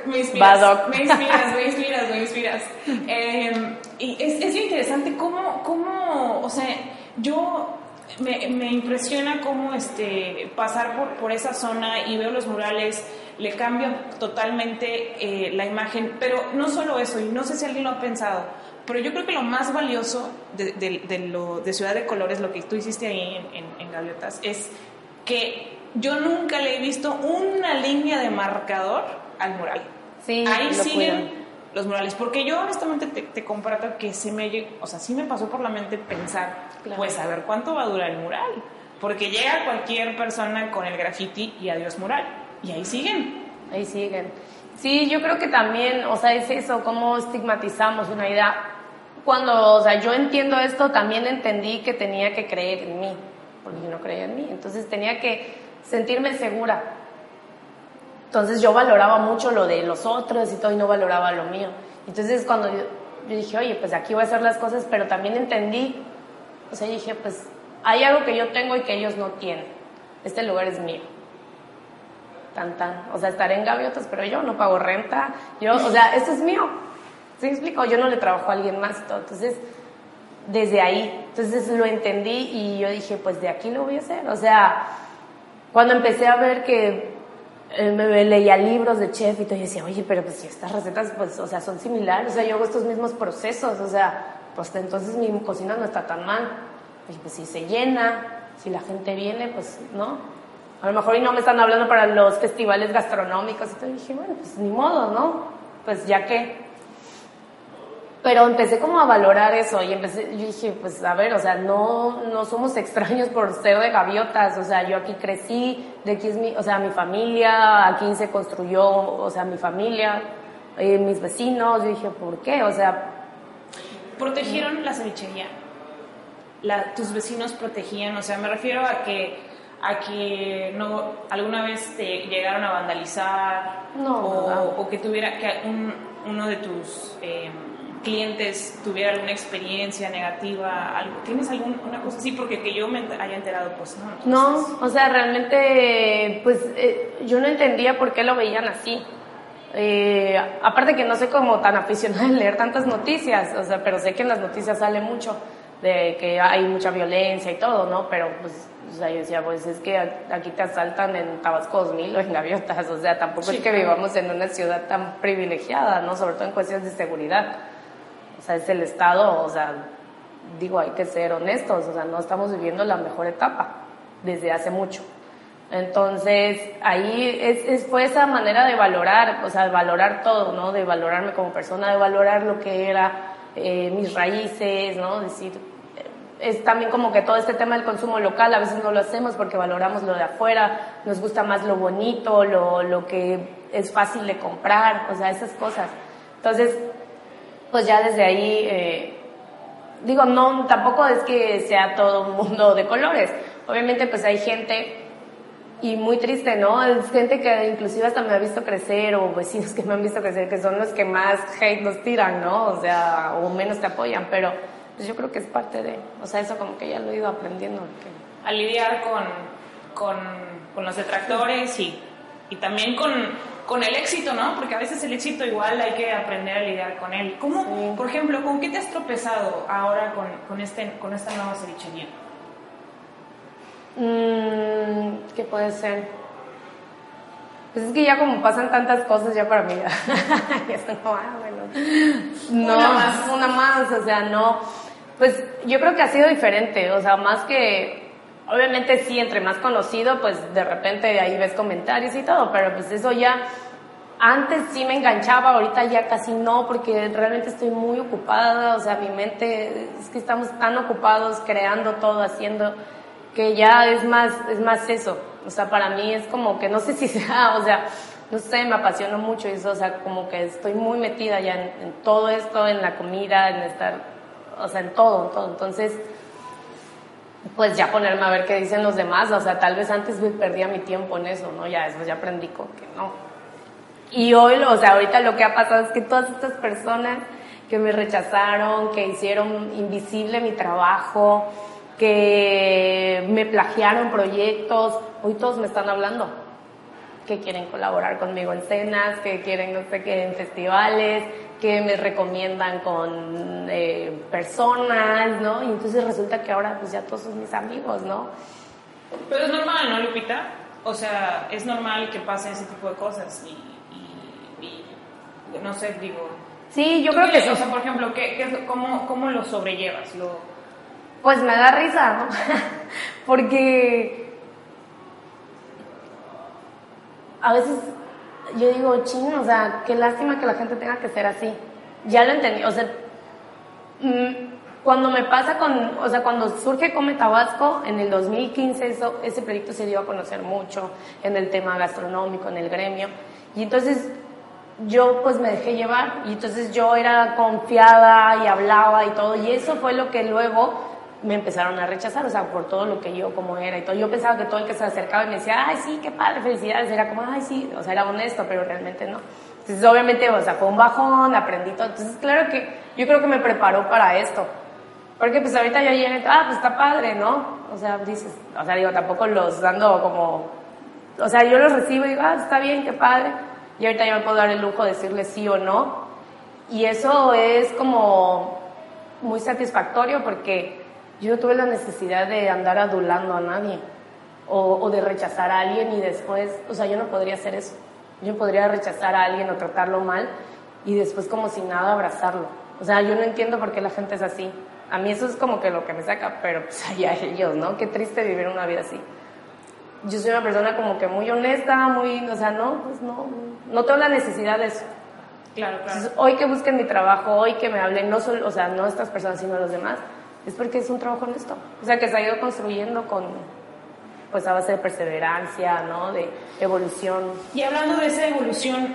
[SPEAKER 2] me inspiras, me inspiras, me inspiras, me inspiras. Em, y es, es interesante cómo, cómo, o sea, yo me, me, impresiona cómo este, pasar por, por, esa zona y veo los murales, le cambia totalmente eh, la imagen, pero no solo eso, y no sé si alguien lo ha pensado, pero yo creo que lo más valioso de, de, lo, de Ciudad de Colores, lo que tú hiciste ahí en, en, Gaviotas, es que yo nunca le he visto una línea de marcador al mural.
[SPEAKER 1] Sí,
[SPEAKER 2] ahí siguen los murales. Porque yo honestamente te, te comparto que se me, o sea, sí me pasó por la mente pensar, pues a ver cuánto va a durar el mural. Porque llega cualquier persona con el graffiti y adiós mural. Y ahí siguen.
[SPEAKER 1] Ahí siguen. Sí, yo creo que también, o sea, es eso, cómo estigmatizamos una idea. Cuando, o sea, yo entiendo esto, también entendí que tenía que creer en mí, porque yo no creía en mí. Entonces tenía que sentirme segura entonces yo valoraba mucho lo de los otros y todo y no valoraba lo mío. Entonces cuando yo, dije, oye, pues aquí voy a hacer las cosas, pero también entendí, o sea, dije, pues hay algo que yo tengo y que ellos no tienen. Este lugar es mío. Tan, tan. O sea, estaré en gaviotas, pero yo no pago renta. Yo, o sea, esto es mío. ¿Sí explico? Yo no le trabajo a alguien más. Todo. Entonces, desde ahí, entonces lo entendí y yo dije, pues de aquí lo voy a hacer. O sea, cuando empecé a ver que eh, me leía libros de chef y todo, y decía, oye, pero pues si estas recetas, pues, o sea, son similares, o sea, yo hago estos mismos procesos, o sea, pues entonces mi cocina no está tan mal. Y pues si se llena, si la gente viene, pues, ¿no? A lo mejor y no me están hablando para los festivales gastronómicos, y todo, y dije, bueno, pues ni modo, ¿no? Pues ya que pero empecé como a valorar eso y empecé, yo dije, pues a ver, o sea, no, no somos extraños por ser de gaviotas, o sea, yo aquí crecí, de aquí es mi, o sea, mi familia, aquí se construyó, o sea, mi familia, eh, mis vecinos, yo dije, ¿por qué? O sea...
[SPEAKER 2] Protegieron la cevichería, la, tus vecinos protegían, o sea, me refiero a que a que no alguna vez te llegaron a vandalizar
[SPEAKER 1] no,
[SPEAKER 2] o, o que tuviera que un, uno de tus eh, clientes tuviera alguna experiencia negativa, algo. ¿Tienes alguna cosa así? Porque que yo me haya enterado, pues no.
[SPEAKER 1] No, o sea, realmente, pues eh, yo no entendía por qué lo veían así. Eh, aparte que no soy como tan aficionada en leer tantas noticias, o sea, pero sé que en las noticias sale mucho de que hay mucha violencia y todo, ¿no? Pero pues, o sea, yo decía, pues es que aquí te asaltan en Tabasco 2000 o en Gaviotas, o sea, tampoco es que vivamos en una ciudad tan privilegiada, ¿no? Sobre todo en cuestiones de seguridad. O sea, es el Estado, o sea, digo, hay que ser honestos, o sea, no estamos viviendo la mejor etapa desde hace mucho. Entonces, ahí es, fue esa manera de valorar, o sea, de valorar todo, ¿no? De valorarme como persona, de valorar lo que era eh, mis raíces, ¿no? Decir, es también como que todo este tema del consumo local, a veces no lo hacemos porque valoramos lo de afuera, nos gusta más lo bonito, lo, lo que es fácil de comprar, o sea, esas cosas. Entonces, pues ya desde ahí, eh, digo, no, tampoco es que sea todo un mundo de colores. Obviamente, pues hay gente y muy triste, ¿no? Es gente que inclusive hasta me ha visto crecer o vecinos que me han visto crecer, que son los que más hate nos tiran, ¿no? O sea, o menos te apoyan, pero pues yo creo que es parte de, o sea, eso como que ya lo he ido aprendiendo.
[SPEAKER 2] A lidiar con, con, con los detractores y, y también con, con, el éxito, ¿no? Porque a veces el éxito igual hay que aprender a lidiar con él. ¿Cómo, por ejemplo, con qué te has tropezado ahora con, con, este, con esta nueva cevichería?
[SPEAKER 1] Mm, ¿Qué puede ser? Pues es que ya como pasan tantas cosas ya para mí, ya, no, ah, bueno. No, una más. una más, o sea, no. Pues yo creo que ha sido diferente, o sea, más que, obviamente sí, entre más conocido, pues de repente ahí ves comentarios y todo, pero pues eso ya, antes sí me enganchaba, ahorita ya casi no, porque realmente estoy muy ocupada, o sea, mi mente, es que estamos tan ocupados creando todo, haciendo que ya es más, es más eso. O sea, para mí es como que no sé si sea, o sea, no sé, me apasiona mucho eso, o sea, como que estoy muy metida ya en, todo esto, en la comida, en estar, o sea, en todo, en todo. Entonces, pues ya ponerme a ver qué dicen los demás, o sea, tal vez antes perdía mi tiempo en eso, ¿no? Ya después ya aprendí con que no. Y hoy, o sea, ahorita lo que ha pasado es que todas estas personas que me rechazaron, que hicieron invisible mi trabajo, que me plagiaron proyectos, hoy todos me están hablando, que quieren colaborar conmigo en cenas, que quieren no sé qué en festivales, que me recomiendan con eh, personas, ¿no? Y entonces resulta que ahora pues ya todos son mis amigos, ¿no?
[SPEAKER 2] Pero es normal, ¿no, Lupita? O sea, es normal que pasen ese tipo de cosas y, no sé, digo...
[SPEAKER 1] Sí, yo creo que sí.
[SPEAKER 2] O sea, por ejemplo, ¿qué, cómo, ¿cómo lo sobrellevas? ¿Lo,
[SPEAKER 1] pues me da risa, ¿no? Porque a veces yo digo, chino, o sea, qué lástima que la gente tenga que ser así. Ya lo entendí, o sea, mm, cuando me pasa con, o sea, cuando surge Come Tabasco, en el 2015 eso, ese proyecto se dio a conocer mucho en el tema gastronómico, en el gremio, y entonces yo pues me dejé llevar, y entonces yo era confiada y hablaba y todo, y eso fue lo que luego me empezaron a rechazar, o sea, por todo lo que yo como era y todo. Yo pensaba que todo el que se acercaba y me decía, ay, sí, qué padre, felicidades, era como, ay, sí, o sea, era honesto, pero realmente no. Entonces, obviamente, o sea, fue un bajón, aprendí todo. Entonces, claro que yo creo que me preparó para esto. Porque pues ahorita ya llegué, ah, pues está padre, ¿no? O sea, dices, o sea, digo, tampoco los dando como, o sea, yo los recibo y digo, ah, está bien, qué padre. Y ahorita ya me puedo dar el lujo de decirle sí o no. Y eso es como muy satisfactorio porque yo no tuve la necesidad de andar adulando a nadie o, de rechazar a alguien y después, o sea, yo no podría hacer eso. Yo podría rechazar a alguien o tratarlo mal y después como si nada abrazarlo. O sea, yo no entiendo por qué la gente es así. A mí eso es como que lo que me saca, pero pues allá ellos, ¿no? Qué triste vivir una vida así. Yo soy una persona como que muy honesta, muy, o sea, no, pues no, no tengo la necesidad de eso.
[SPEAKER 2] Claro, claro.
[SPEAKER 1] hoy que busquen mi trabajo, hoy que me hablen, no solo, o sea, no estas personas, sino los demás, es porque es un trabajo honesto. O sea, que se ha ido construyendo con, pues a base de perseverancia, ¿no? De evolución.
[SPEAKER 2] Y hablando de esa evolución,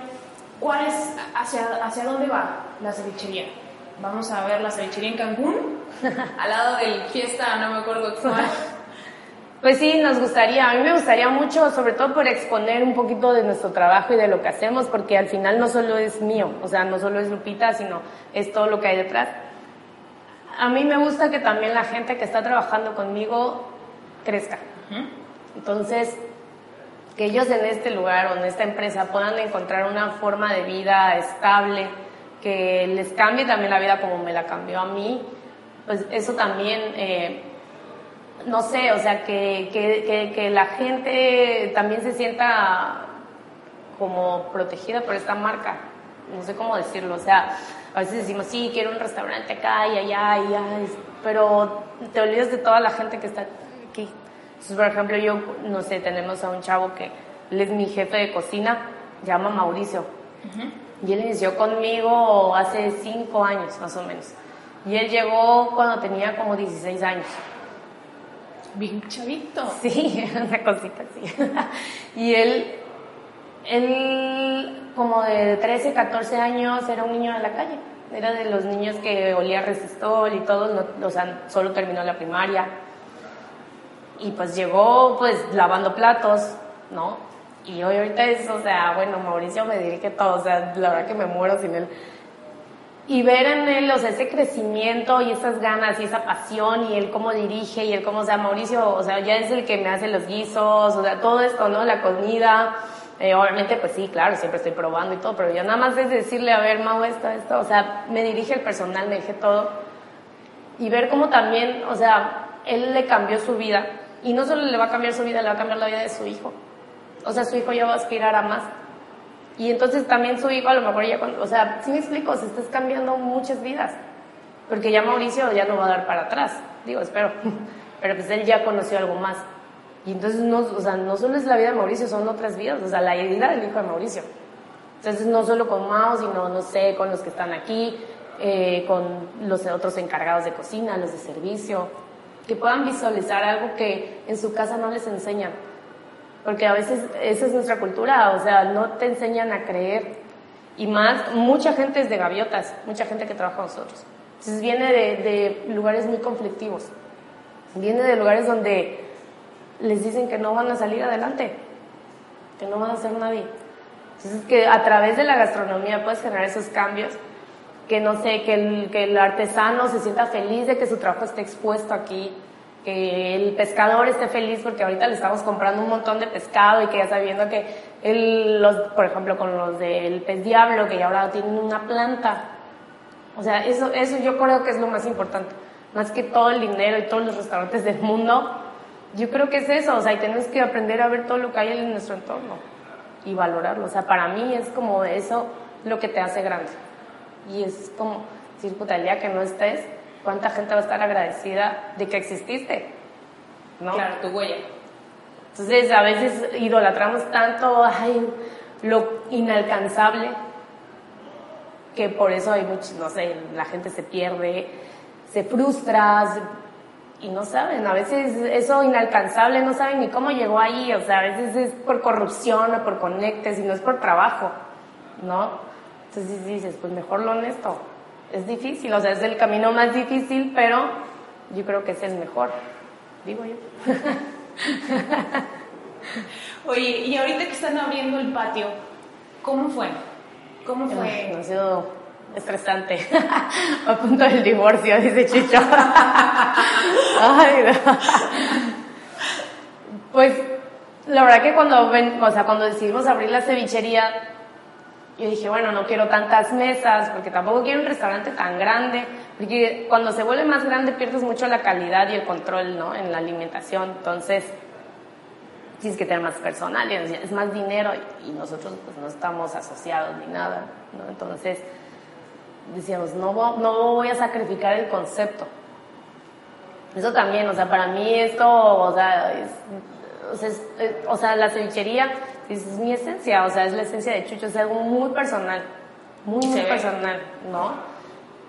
[SPEAKER 2] ¿cuál es, hacia, hacia dónde va la cevichería? Vamos a ver la cevichería en Cancún, al lado del fiesta, no me acuerdo cuál.
[SPEAKER 1] Pues sí, nos gustaría, a mí me gustaría mucho, sobre todo por exponer un poquito de nuestro trabajo y de lo que hacemos, porque al final no solo es mío, o sea, no solo es Lupita, sino es todo lo que hay detrás. A mí me gusta que también la gente que está trabajando conmigo crezca. Entonces, que ellos en este lugar o en esta empresa puedan encontrar una forma de vida estable, que les cambie también la vida como me la cambió a mí, pues eso también... Eh, no sé, o sea, que, que, que, la gente también se sienta como protegida por esta marca. No sé cómo decirlo, o sea, a veces decimos, sí, quiero un restaurante acá y allá y allá, pero te olvidas de toda la gente que está aquí. Entonces, por ejemplo, yo, no sé, tenemos a un chavo que él es mi jefe de cocina, llama Mauricio. Y él inició conmigo hace cinco años, más o menos. Y él llegó cuando tenía como 16 años.
[SPEAKER 2] Bien chavito.
[SPEAKER 1] Sí, una cosita así. y él, él como de 13, 14 años era un niño de la calle. Era de los niños que olía resistol y todo, o sea, solo terminó la primaria. Y pues llegó pues lavando platos, ¿no? Y hoy ahorita es, o sea, bueno, Mauricio me dirige todo, o sea, la verdad que me muero sin él y ver en él, o sea, ese crecimiento y esas ganas y esa pasión y él cómo dirige y él cómo, o sea, Mauricio, o sea, ya es el que me hace los guisos, o sea, todo esto, ¿no? La comida, eh, obviamente, pues sí, claro, siempre estoy probando y todo, pero ya nada más es decirle, a ver, Mau, esto, esto, o sea, me dirige el personal, me dirige todo. Y ver cómo también, o sea, él le cambió su vida. Y no solo le va a cambiar su vida, le va a cambiar la vida de su hijo. O sea, su hijo ya va a aspirar a más. Y entonces también su hijo a lo mejor ya, o sea, si me explico, se estás cambiando muchas vidas. Porque ya Mauricio ya no va a dar para atrás, digo, espero. Pero pues él ya conoció algo más. Y entonces no, o sea, no solo es la vida de Mauricio, son otras vidas, o sea, la vida del hijo de Mauricio. Entonces no solo con Mao, sino, no sé, con los que están aquí, eh, con los otros encargados de cocina, los de servicio, que puedan visualizar algo que en su casa no les enseñan porque a veces esa es nuestra cultura, o sea, no te enseñan a creer. Y más, mucha gente es de gaviotas, mucha gente que trabaja con nosotros. Entonces viene de, lugares muy conflictivos, viene de lugares donde les dicen que no van a salir adelante, que no van a ser nadie. Entonces que a través de la gastronomía puedes generar esos cambios, que no sé, que el, que el artesano se sienta feliz de que su trabajo esté expuesto aquí, que el pescador esté feliz porque ahorita le estamos comprando un montón de pescado y que ya está viendo que él, los, por ejemplo, con los del pez diablo, que ya ahora tienen una planta. O sea, eso, eso yo creo que es lo más importante. Más que todo el dinero y todos los restaurantes del mundo, yo creo que es eso. O sea, y tenemos que aprender a ver todo lo que hay en nuestro entorno y valorarlo. O sea, para mí es como eso lo que te hace grande. Y es como decir, puta, el día que no estés, ¿cuánta gente va a estar agradecida de que exististe?
[SPEAKER 2] ¿No? Claro, tu huella.
[SPEAKER 1] Entonces, a veces idolatramos tanto ay, lo inalcanzable que por eso hay muchos, no sé, la gente se pierde, se frustra y no saben, a veces eso inalcanzable no saben ni cómo llegó ahí, o sea, a veces es por corrupción o por conectes y no es por trabajo, ¿no? Entonces dices, pues mejor lo honesto, es difícil, o sea, es el camino más difícil, pero yo creo que es el mejor, digo yo.
[SPEAKER 2] Oye, y ahorita que están abriendo el patio, ¿cómo fue? ¿Cómo fue?
[SPEAKER 1] ha sido estresante. A punto del divorcio, dice Chicho. Ay, Pues la verdad que cuando, ven, o sea, cuando decidimos abrir la cevichería, yo dije, bueno, no quiero tantas mesas, porque tampoco quiero un restaurante tan grande, porque cuando se vuelve más grande pierdes mucho la calidad y el control, ¿no? En la alimentación, entonces tienes que tener más personal, es más dinero y nosotros pues no estamos asociados ni nada, ¿no? Entonces decíamos, no, no voy a sacrificar el concepto. Eso también, o sea, para mí esto, o sea, es, o sea, o sea la cevichería es mi esencia, o sea, es la esencia de Chucho, es algo muy personal, muy, muy personal, ¿no?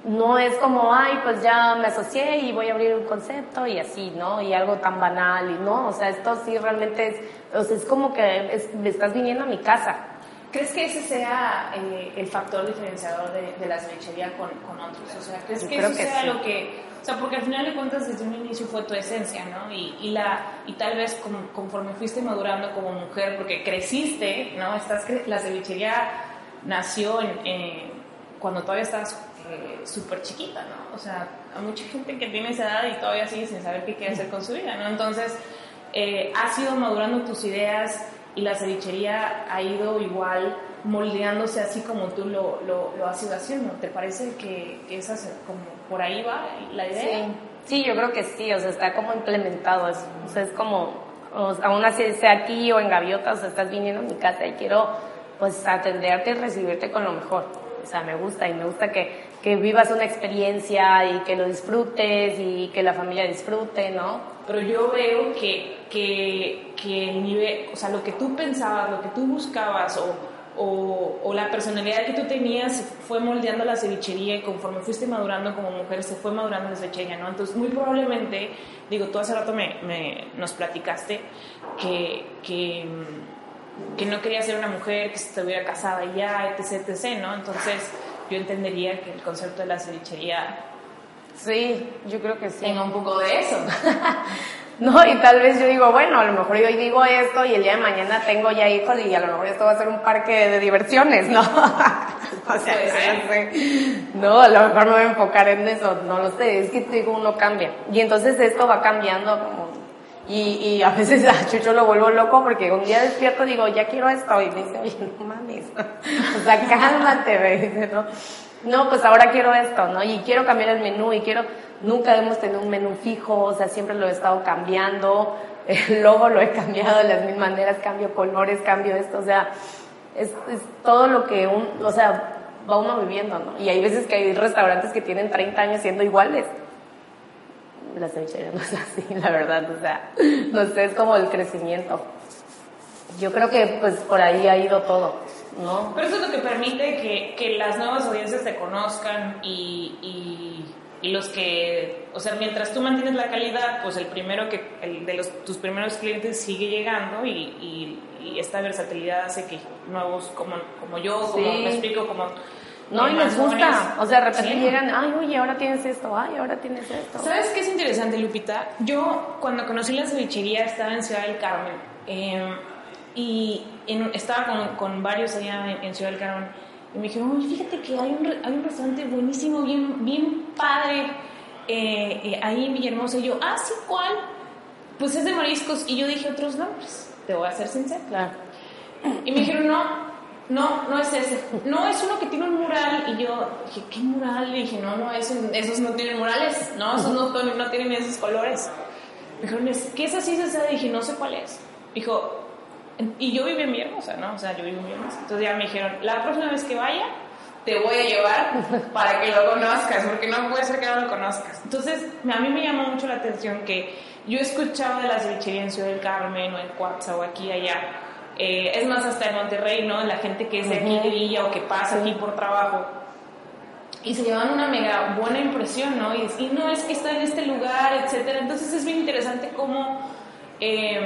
[SPEAKER 1] No es como, ay, pues ya me asocié y voy a abrir un concepto y así, ¿no? Y algo tan banal y no, o sea, esto sí realmente es, o sea, es como que me estás viniendo a mi casa.
[SPEAKER 2] ¿Crees que ese sea eh, el factor diferenciador de, de la cevichería con, con, otros? O sea, ¿crees que eso sea lo que... O sea, porque al final de cuentas desde un inicio fue tu esencia, ¿no? Y, y la, y tal vez conforme fuiste madurando como mujer, porque creciste, ¿no? Estás, la cevichería nació en, cuando todavía estabas eh, súper chiquita, ¿no? O sea, hay mucha gente que tiene esa edad y todavía sigue sin saber qué quiere hacer con su vida, ¿no? Entonces, eh, has ido madurando tus ideas y la cevichería ha ido igual moldeándose así como tú lo, lo, lo has ido haciendo. ¿Te parece que, que esa como por ahí va la idea?
[SPEAKER 1] Sí. sí, yo creo que sí, o sea, está como implementado, es, o sea, es como, aún así sea aquí o en Gaviota, o sea, estás viniendo a mi casa y quiero pues atenderte y recibirte con lo mejor. O sea, me gusta y me gusta que, que vivas una experiencia y que lo disfrutes y que la familia disfrute, ¿no?
[SPEAKER 2] Pero yo veo que, que, que el nivel, o sea, lo que tú pensabas, lo que tú buscabas o, o, o, la personalidad que tú tenías fue moldeando la cevichería y conforme fuiste madurando como mujer se fue madurando la cevichería, ¿no? Entonces, muy probablemente, digo, tú hace rato me, me nos platicaste que, que, que, no quería ser una mujer que estuviera casada ya, etc, etc, ¿no? Entonces, yo entendería que el concepto de la cevichería...
[SPEAKER 1] Sí, yo creo que sí.
[SPEAKER 2] Tenga un poco de eso.
[SPEAKER 1] No, y tal vez yo digo, bueno, a lo mejor yo hoy digo esto y el día de mañana tengo ya hijos y a lo mejor esto va a ser un parque de diversiones, ¿no? o sea, no, a lo mejor me voy a enfocar en eso, no lo sé, es que digo, uno cambia. Y entonces esto va cambiando como... Y, y a veces a Chucho lo vuelvo loco porque un día despierto digo, ya quiero esto, y me dice, oye, no mames, o sea, cálmate, me dice, ¿no? No, pues ahora quiero esto, ¿no? Y quiero cambiar el menú y quiero Nunca hemos tenido un menú fijo, o sea, siempre lo he estado cambiando. El logo lo he cambiado de las mil maneras, cambio colores, cambio esto, o sea, es, es todo lo que un, o sea, va uno viviendo, ¿no? Y hay veces que hay restaurantes que tienen 30 años siendo iguales. La cevichería no es así, la verdad, o sea, no sé, es como el crecimiento. Yo creo que pues por ahí ha ido todo, ¿no?
[SPEAKER 2] Pero eso es lo que permite que, que las nuevas audiencias te conozcan y, y y los que, o sea, mientras tú mantienes la calidad, pues el primero que, el de los, tus primeros clientes sigue llegando y, y, esta versatilidad hace que nuevos como, como yo, como me explico, como...
[SPEAKER 1] No, y les gusta, o sea, de repente llegan, ay, oye, ahora tienes esto, ay, ahora tienes esto.
[SPEAKER 2] ¿Sabes qué es interesante, Lupita? Yo, cuando conocí la cevichería, estaba en Ciudad del Carmen eh, y en, estaba con, con, varios allá en, en Ciudad del Carmen y me dijeron, oye, fíjate que hay un, hay un restaurante buenísimo, bien, bien padre, eh, eh, ahí en Villahermosa. Y yo, ah, sí, ¿cuál? Pues es de mariscos. Y yo dije otros nombres, te voy a ser sincera.
[SPEAKER 1] Claro.
[SPEAKER 2] Y me dijeron, no, no, no es ese. No, es uno que tiene un mural. Y yo dije, ¿qué mural? Y dije, no, no, esos, esos no tienen murales, no, esos no, no tienen esos colores. Me dijeron, ¿qué es así? Y dije, no sé cuál es. Dijo, y yo vivo en Villahermosa, ¿no? O sea, yo vivo en Villahermosa. Entonces ya me dijeron, la próxima vez que vaya, te voy a llevar para que lo conozcas, porque no puede ser que no lo conozcas. Entonces, a mí me llamó mucho la atención que yo escuchaba de la cevichería en Ciudad del Carmen o en Cuatza o aquí allá. Eh, es más, hasta en Monterrey, ¿no? La gente que es de aquí de Villa o que pasa aquí por trabajo. Y se llevan una mega buena impresión, ¿no? Y, y no es que está en este lugar, etcétera. Entonces es bien interesante cómo... Eh,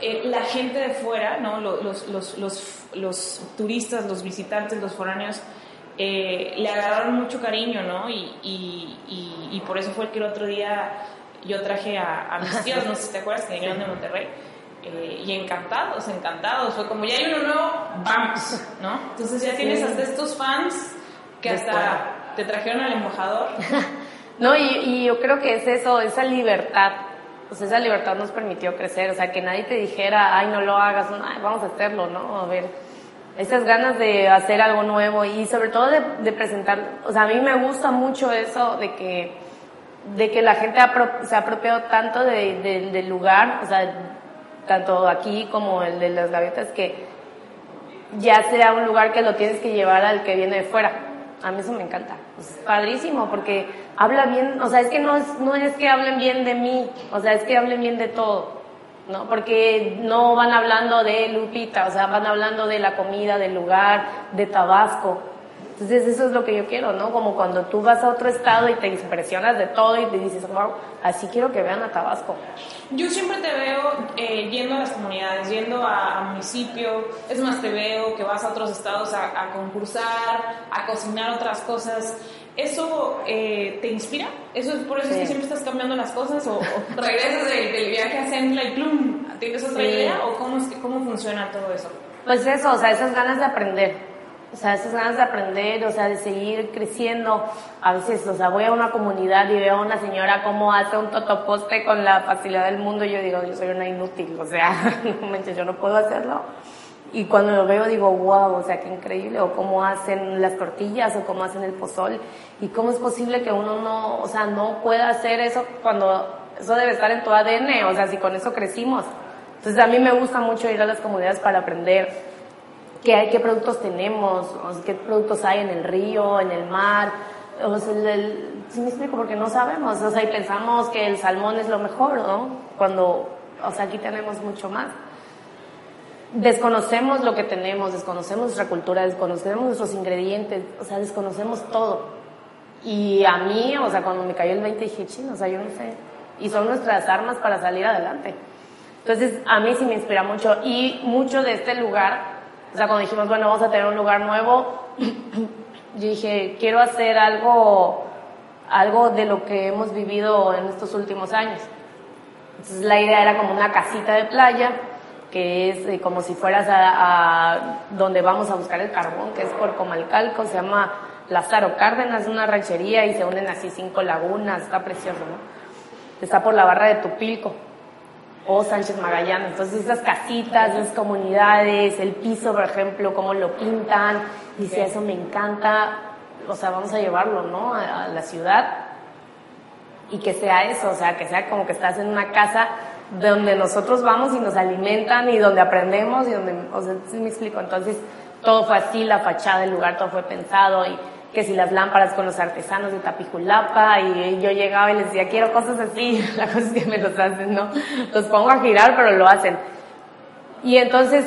[SPEAKER 2] eh, la gente de fuera, ¿no? los, los, los, los, turistas, los visitantes, los foráneos, eh, le agarraron mucho cariño, ¿no? Y, y, y, por eso fue que el otro día yo traje a, mis tíos, no sé si te acuerdas, que vinieron de Monterrey. Eh, y encantados, encantados. Fue como, ya hay uno nuevo, vamos, ¿no? Entonces ya tienes hasta estos fans que hasta te trajeron al embajador.
[SPEAKER 1] no, y, yo creo que es eso, esa libertad pues esa libertad nos permitió crecer, o sea, que nadie te dijera, ay, no lo hagas, vamos a hacerlo, ¿no? A ver, esas ganas de hacer algo nuevo y sobre todo de, presentar, o sea, a mí me gusta mucho eso de que, de que la gente se ha apropiado tanto del lugar, o sea, tanto aquí como el de las gavetas, que ya sea un lugar que lo tienes que llevar al que viene de fuera. A mí eso me encanta. Pues, es padrísimo porque habla bien, o sea, es que no es, no es que hablen bien de mí, o sea, es que hablen bien de todo, ¿no? Porque no van hablando de Lupita, o sea, van hablando de la comida, del lugar, de Tabasco. Entonces eso es lo que yo quiero, ¿no? Como cuando tú vas a otro estado y te impresionas de todo y te dices, wow, así quiero que vean a Tabasco.
[SPEAKER 2] Yo siempre te veo eh, yendo a las comunidades, yendo a, municipio, es más, te veo que vas a otros estados a, concursar, a cocinar otras cosas. ¿Eso eh, te inspira? ¿Eso es por eso es que siempre estás cambiando las cosas? ¿O, regresas del, viaje a Sendla y plum, tienes otra idea? ¿O cómo, cómo funciona todo eso?
[SPEAKER 1] Pues eso, o sea, esas ganas de aprender o sea, esas ganas de aprender, o sea, de seguir creciendo. A veces, o sea, voy a una comunidad y veo a una señora cómo hace un totoposte con la facilidad del mundo y yo digo, yo soy una inútil, o sea, no manches, yo no puedo hacerlo. Y cuando lo veo digo, wow, o sea, qué increíble, o cómo hacen las tortillas, o cómo hacen el pozol, y cómo es posible que uno no, o sea, no pueda hacer eso cuando eso debe estar en tu ADN, o sea, si con eso crecimos. Entonces a mí me gusta mucho ir a las comunidades para aprender qué, qué productos tenemos, qué productos hay en el río, en el mar. O sea, sí me explico, porque no sabemos, o sea, y pensamos que el salmón es lo mejor, ¿no? Cuando, o sea, aquí tenemos mucho más. Desconocemos lo que tenemos, desconocemos nuestra cultura, desconocemos nuestros ingredientes, o sea, desconocemos todo. Y a mí, o sea, cuando me cayó el 20 dije, chino, o sea, yo no sé. Y son nuestras armas para salir adelante. Entonces, a mí sí me inspira mucho. Y mucho de este lugar o sea, cuando dijimos, bueno, vamos a tener un lugar nuevo, yo dije, quiero hacer algo, algo de lo que hemos vivido en estos últimos años. Entonces la idea era como una casita de playa, que es eh, como si fueras a, donde vamos a buscar el carbón, que es por Comalcalco, se llama Lázaro Cárdenas, una ranchería y se unen así cinco lagunas, está precioso, ¿no? Está por la barra de Tupilco o Sánchez Magallanes. Entonces esas casitas, esas comunidades, el piso, por ejemplo, cómo lo pintan, dice, eso me encanta, o sea, vamos a llevarlo, ¿no? A, la ciudad y que sea eso, o sea, que sea como que estás en una casa donde nosotros vamos y nos alimentan y donde aprendemos y donde, o sea, sí me explico, entonces todo fue así, la fachada del lugar, todo fue pensado y que si las lámparas con los artesanos de Tapijulapa y yo llegaba y les decía, quiero cosas así, la cosa es que me los hacen, ¿no? Los pongo a girar, pero lo hacen. Y entonces,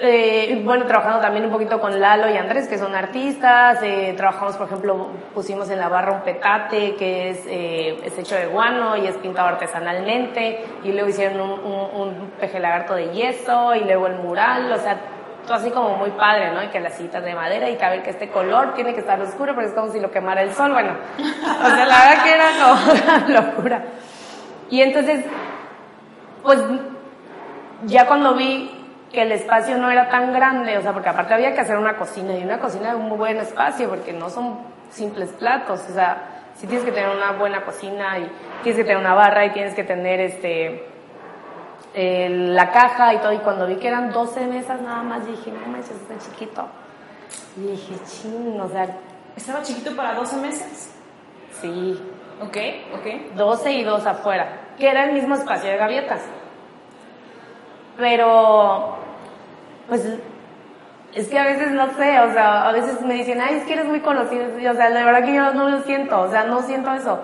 [SPEAKER 1] eh, bueno, trabajando también un poquito con Lalo y Andrés, que son artistas, eh, trabajamos, por ejemplo, pusimos en la barra un petate que es, eh, es hecho de guano y es pintado artesanalmente, y luego hicieron un, un, un peje lagarto de yeso, y luego el mural, o sea, así como muy padre, ¿no? Y que las citas de madera y que a ver que este color tiene que estar oscuro porque es como si lo quemara el sol, bueno, o sea, la verdad que era una locura. Y entonces, pues ya cuando vi que el espacio no era tan grande, o sea, porque aparte había que hacer una cocina y una cocina de un muy buen espacio porque no son simples platos, o sea, sí tienes que tener una buena cocina y tienes que tener una barra y tienes que tener este la caja y todo, y cuando vi que eran 12 mesas nada más, dije, no manches, está chiquito. Y dije, ching, o sea...
[SPEAKER 2] ¿Estaba chiquito para 12 mesas?
[SPEAKER 1] Sí.
[SPEAKER 2] Ok, ok.
[SPEAKER 1] 12 y 2 afuera, que era el mismo espacio de gavietas. Pero, pues, es que a veces no sé, o sea, a veces me dicen, ay, es que eres muy conocido. o sea, la verdad que yo no lo siento, o sea, no siento eso.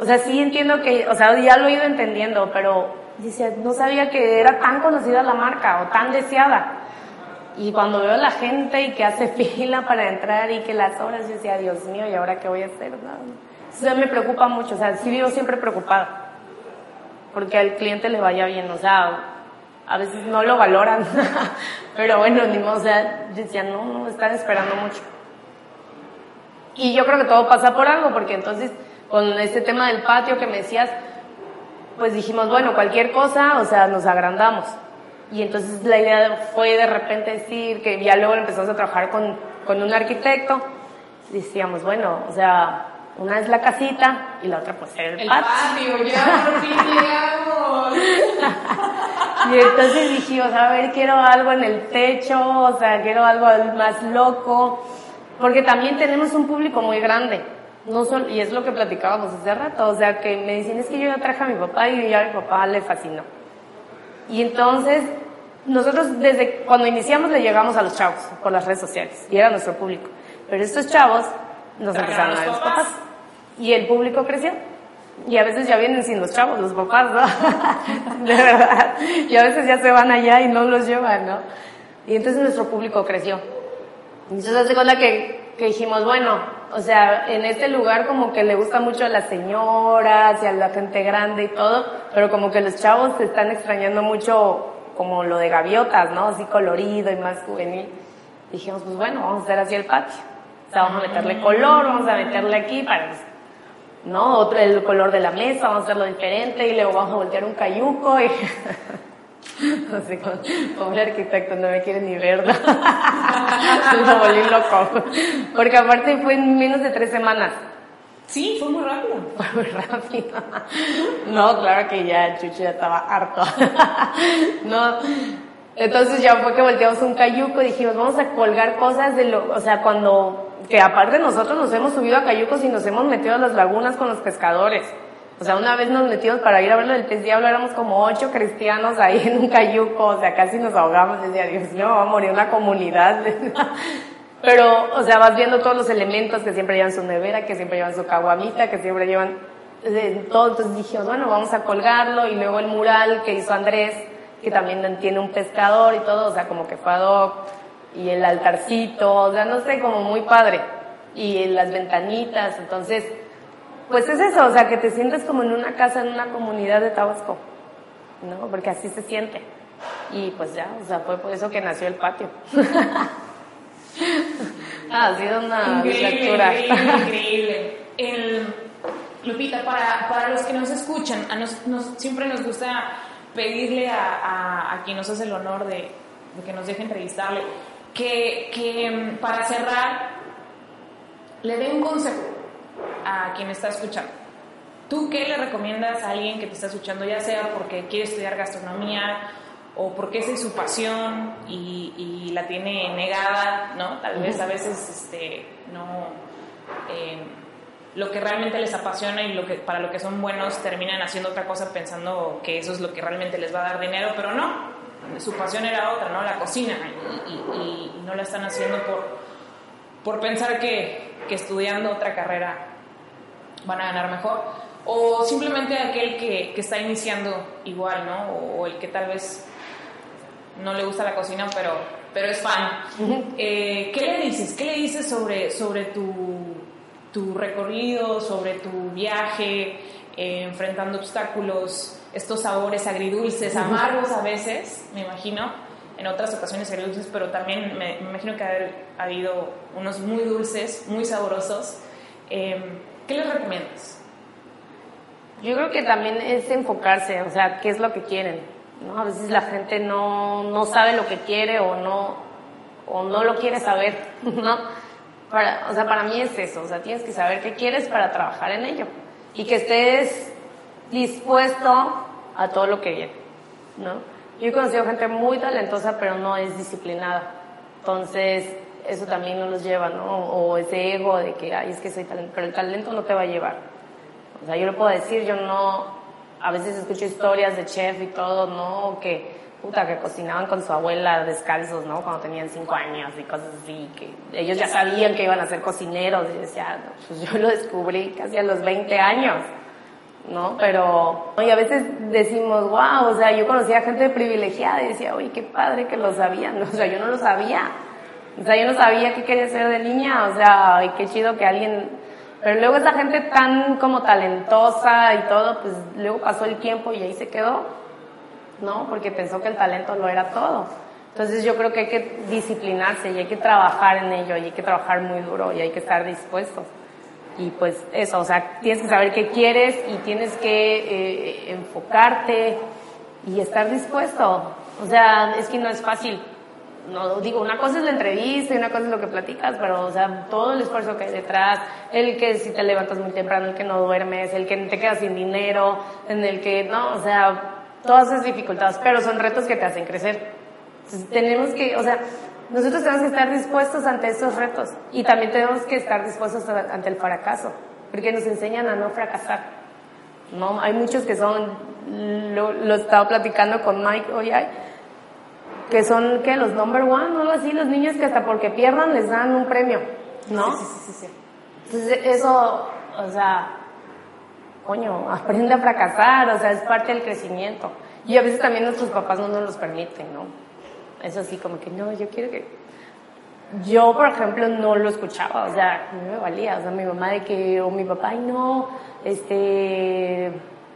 [SPEAKER 1] O sea, sí entiendo que, o sea, ya lo he ido entendiendo, pero Dice, no sabía que era tan conocida la marca o tan deseada. Y cuando veo a la gente y que hace fila para entrar y que las horas, yo decía, Dios mío, ¿y ahora qué voy a hacer? Eso me preocupa mucho, o sea, sí vivo siempre preocupada. Porque al cliente le vaya bien, o sea, a veces no lo valoran. Pero bueno, ni modo, o sea, yo decía, no, no, están esperando mucho. Y yo creo que todo pasa por algo, porque entonces, con este tema del patio que me decías, pues dijimos, bueno, cualquier cosa, o sea, nos agrandamos. Y entonces la idea fue de repente decir que ya luego empezamos a trabajar con, con un arquitecto. Decíamos, bueno, o sea, una es la casita y la otra pues
[SPEAKER 2] el, el patio. ya por fin llegamos.
[SPEAKER 1] y entonces dijimos, a ver, quiero algo en el techo, o sea, quiero algo más loco, porque también tenemos un público muy grande no son, y es lo que platicábamos hace rato, o sea, que me dicen, es que yo ya traje a mi papá y ya a mi papá le fascinó. Y entonces, nosotros desde cuando iniciamos le llegamos a los chavos por las redes sociales, y era nuestro público. Pero estos chavos nos empezaron a ver los papás. Y el público creció. Y a veces ya vienen sin los chavos, los papás, ¿no? de verdad. Y a veces ya se van allá y no los llevan, ¿no? Y entonces nuestro público creció. Y entonces hace cuenta que que dijimos, bueno, o sea, en este lugar como que le gusta mucho a las señoras y a la gente grande y todo, pero como que los chavos se están extrañando mucho como lo de gaviotas, ¿no? Así colorido y más juvenil. Dijimos, pues bueno, vamos a hacer así el patio. O sea, vamos a meterle color, vamos a meterle aquí para, ¿no? Otro, el color de la mesa, vamos a hacerlo diferente y luego vamos a voltear un cayuco y... Así como, pobre arquitecto, no me quiere ni ver. Lo volví loco. Porque aparte fue en menos de tres semanas.
[SPEAKER 2] Sí, fue muy rápido.
[SPEAKER 1] Fue muy rápido. No, claro que ya Chucho ya estaba harto. No. Entonces ya fue que volteamos un cayuco y dijimos, vamos a colgar cosas de lo, o sea, cuando, que aparte nosotros nos hemos subido a cayucos y nos hemos metido a las lagunas con los pescadores. O sea, una vez nos metimos para ir a verlo del pez diablo, éramos como ocho cristianos ahí en un cayuco, o sea, casi nos ahogamos. Decía, Dios mío, va a morir una comunidad. Pero, o sea, vas viendo todos los elementos que siempre llevan su nevera, que siempre llevan su caguamita, que siempre llevan todo. Entonces dije, bueno, vamos a colgarlo. Y luego el mural que hizo Andrés, que también tiene un pescador y todo, o sea, como que fue ad. Y el altarcito, o sea, no sé, como muy padre. Y las ventanitas, entonces pues es eso, o sea, que te sientes como en una casa, en una comunidad de Tabasco, ¿no? Porque así se siente. Y pues ya, o sea, fue por eso que nació el patio. ha sido una
[SPEAKER 2] lectura. Increíble, increíble. Lupita, para, para los que nos escuchan, a nos, siempre nos gusta pedirle a, a, quien nos hace el honor de, de que nos deje entrevistarle, que, que para cerrar le dé un consejo a quien está escuchando. ¿Tú qué le recomiendas a alguien que te está escuchando, ya sea porque quiere estudiar gastronomía o porque esa es su pasión y, la tiene negada, ¿no? Tal vez a veces este, no... Eh, lo que realmente les apasiona y lo que, para lo que son buenos terminan haciendo otra cosa pensando que eso es lo que realmente les va a dar dinero, pero no, su pasión era otra, ¿no? La cocina y, no la están haciendo por, por pensar que, que estudiando otra carrera van a ganar mejor. O simplemente aquel que, que está iniciando igual, ¿no? O, el que tal vez no le gusta la cocina, pero, pero es fan. Eh, ¿Qué le dices? ¿Qué le dices sobre, sobre tu, tu recorrido, sobre tu viaje, eh, enfrentando obstáculos, estos sabores agridulces, amargos a veces, me imagino? En otras ocasiones agridulces, pero también me, imagino que ha habido unos muy dulces, muy sabrosos. Eh, ¿Qué les recomiendas?
[SPEAKER 1] Yo creo que también es enfocarse, o sea, qué es lo que quieren. ¿no? A veces la gente no, no sabe lo que quiere o no, o no lo quiere saber, ¿no? Para, o sea, para mí es eso, o sea, tienes que saber qué quieres para trabajar en ello y que estés dispuesto a todo lo que viene, ¿no? Yo he conocido gente muy talentosa, pero no es disciplinada. Entonces, eso también nos los lleva, ¿no? O ese ego de que, ay, es que soy talento, pero el talento no te va a llevar. O sea, yo lo puedo decir, yo no, a veces escucho historias de chef y todo, ¿no? Que, puta, que cocinaban con su abuela descalzos, ¿no? Cuando tenían cinco años y cosas así, que ellos ya sabían que iban a ser cocineros. Y decía, pues yo lo descubrí casi a los 20 años. ¿No? Pero, y a veces decimos, wow, o sea, yo conocía gente privilegiada y decía, oye, qué padre que lo sabían, o sea, yo no lo sabía. O sea, yo no sabía qué quería ser de niña, o sea, qué chido que alguien... Pero luego esa gente tan como talentosa y todo, pues luego pasó el tiempo y ahí se quedó, ¿no? Porque pensó que el talento lo era todo. Entonces yo creo que hay que disciplinarse y hay que trabajar en ello y hay que trabajar muy duro y hay que estar dispuestos. Y pues eso, o sea, tienes que saber qué quieres y tienes que eh, enfocarte y estar dispuesto. O sea, es que no es fácil no digo, una cosa es la entrevista y una cosa es lo que platicas, pero, o sea, todo el esfuerzo que hay detrás, el que si te levantas muy temprano, el que no duermes, el que te quedas sin dinero, en el que, no, o sea, todas esas dificultades, pero son retos que te hacen crecer. tenemos que, o sea, nosotros tenemos que estar dispuestos ante estos retos y también tenemos que estar dispuestos ante el fracaso, porque nos enseñan a no fracasar. ¿no? Hay muchos que son, lo, lo estaba platicando con Mike hoy, que son que los number one o algo así, los niños que hasta porque pierdan les dan un premio, ¿no? Sí, sí, sí, sí. Entonces eso, o sea, coño, aprende a fracasar, o sea, es parte del crecimiento. Y a veces también nuestros papás no nos los permiten, ¿no? Es así como que, no, yo quiero que... yo, por ejemplo, no lo escuchaba, o sea, no me valía, o sea, mi mamá de que, o mi papá, ay no, este,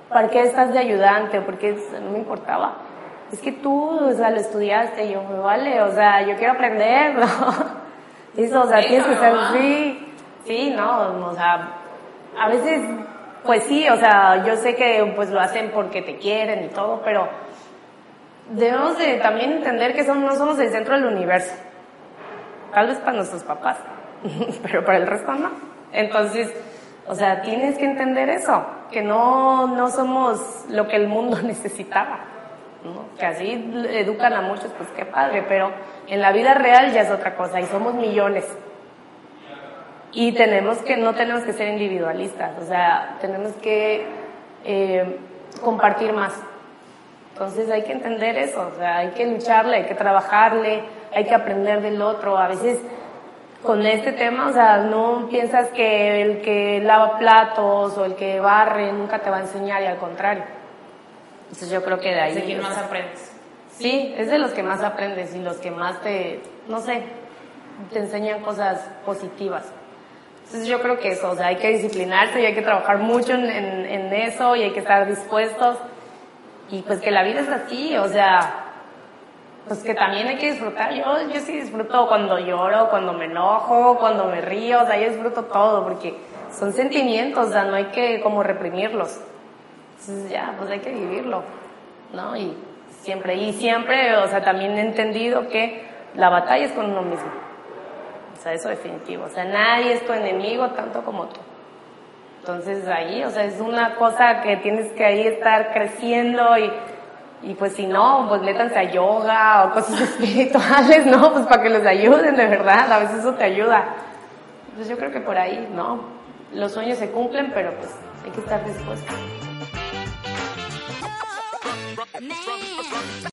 [SPEAKER 1] ¿para qué estás de ayudante? Porque no me importaba. Es que tú, o sea, lo estudiaste, y yo me vale, o sea, yo quiero aprender, ¿no? Eso, o sea, tienes que ser, sí, sí, no, o sea, a veces, pues sí, o sea, yo sé que pues lo hacen porque te quieren y todo, pero debemos de también entender que son, no somos el centro del universo. Tal vez para nuestros papás, pero para el resto no. Entonces, o sea, tienes que entender eso, que no, no somos lo que el mundo necesitaba. Que así educan a muchos, pues qué padre, pero en la vida real ya es otra cosa y somos millones. Y tenemos que, no tenemos que ser individualistas, o sea, tenemos que eh, compartir más. Entonces hay que entender eso, o sea, hay que lucharle, hay que trabajarle, hay que aprender del otro. A veces con este tema, o sea, no piensas que el que lava platos o el que barre nunca te va a enseñar y al contrario. Entonces yo creo que de ahí...
[SPEAKER 2] Es de quien más aprendes.
[SPEAKER 1] Sí, es de los que más aprendes y los que más te, no sé, te enseñan cosas positivas. Entonces yo creo que eso, o sea, hay que disciplinarse y hay que trabajar mucho en, en, eso y hay que estar dispuestos. Y pues que la vida es así, o sea, pues que también hay que disfrutar. Yo, yo sí disfruto cuando lloro, cuando me enojo, cuando me río, o sea, yo disfruto todo porque son sentimientos, o sea, no hay que como reprimirlos. Entonces ya, pues hay que vivirlo, ¿no? Y siempre, y siempre, o sea, también he entendido que la batalla es con uno mismo. O sea, eso definitivo. O sea, nadie es tu enemigo tanto como tú. Entonces ahí, o sea, es una cosa que tienes que ahí estar creciendo y, y pues si no, pues métanse a yoga o cosas espirituales, ¿no? Pues para que les ayuden, de verdad, a veces eso te ayuda. Pues yo creo que por ahí, ¿no? Los sueños se cumplen, pero pues hay que estar dispuestos.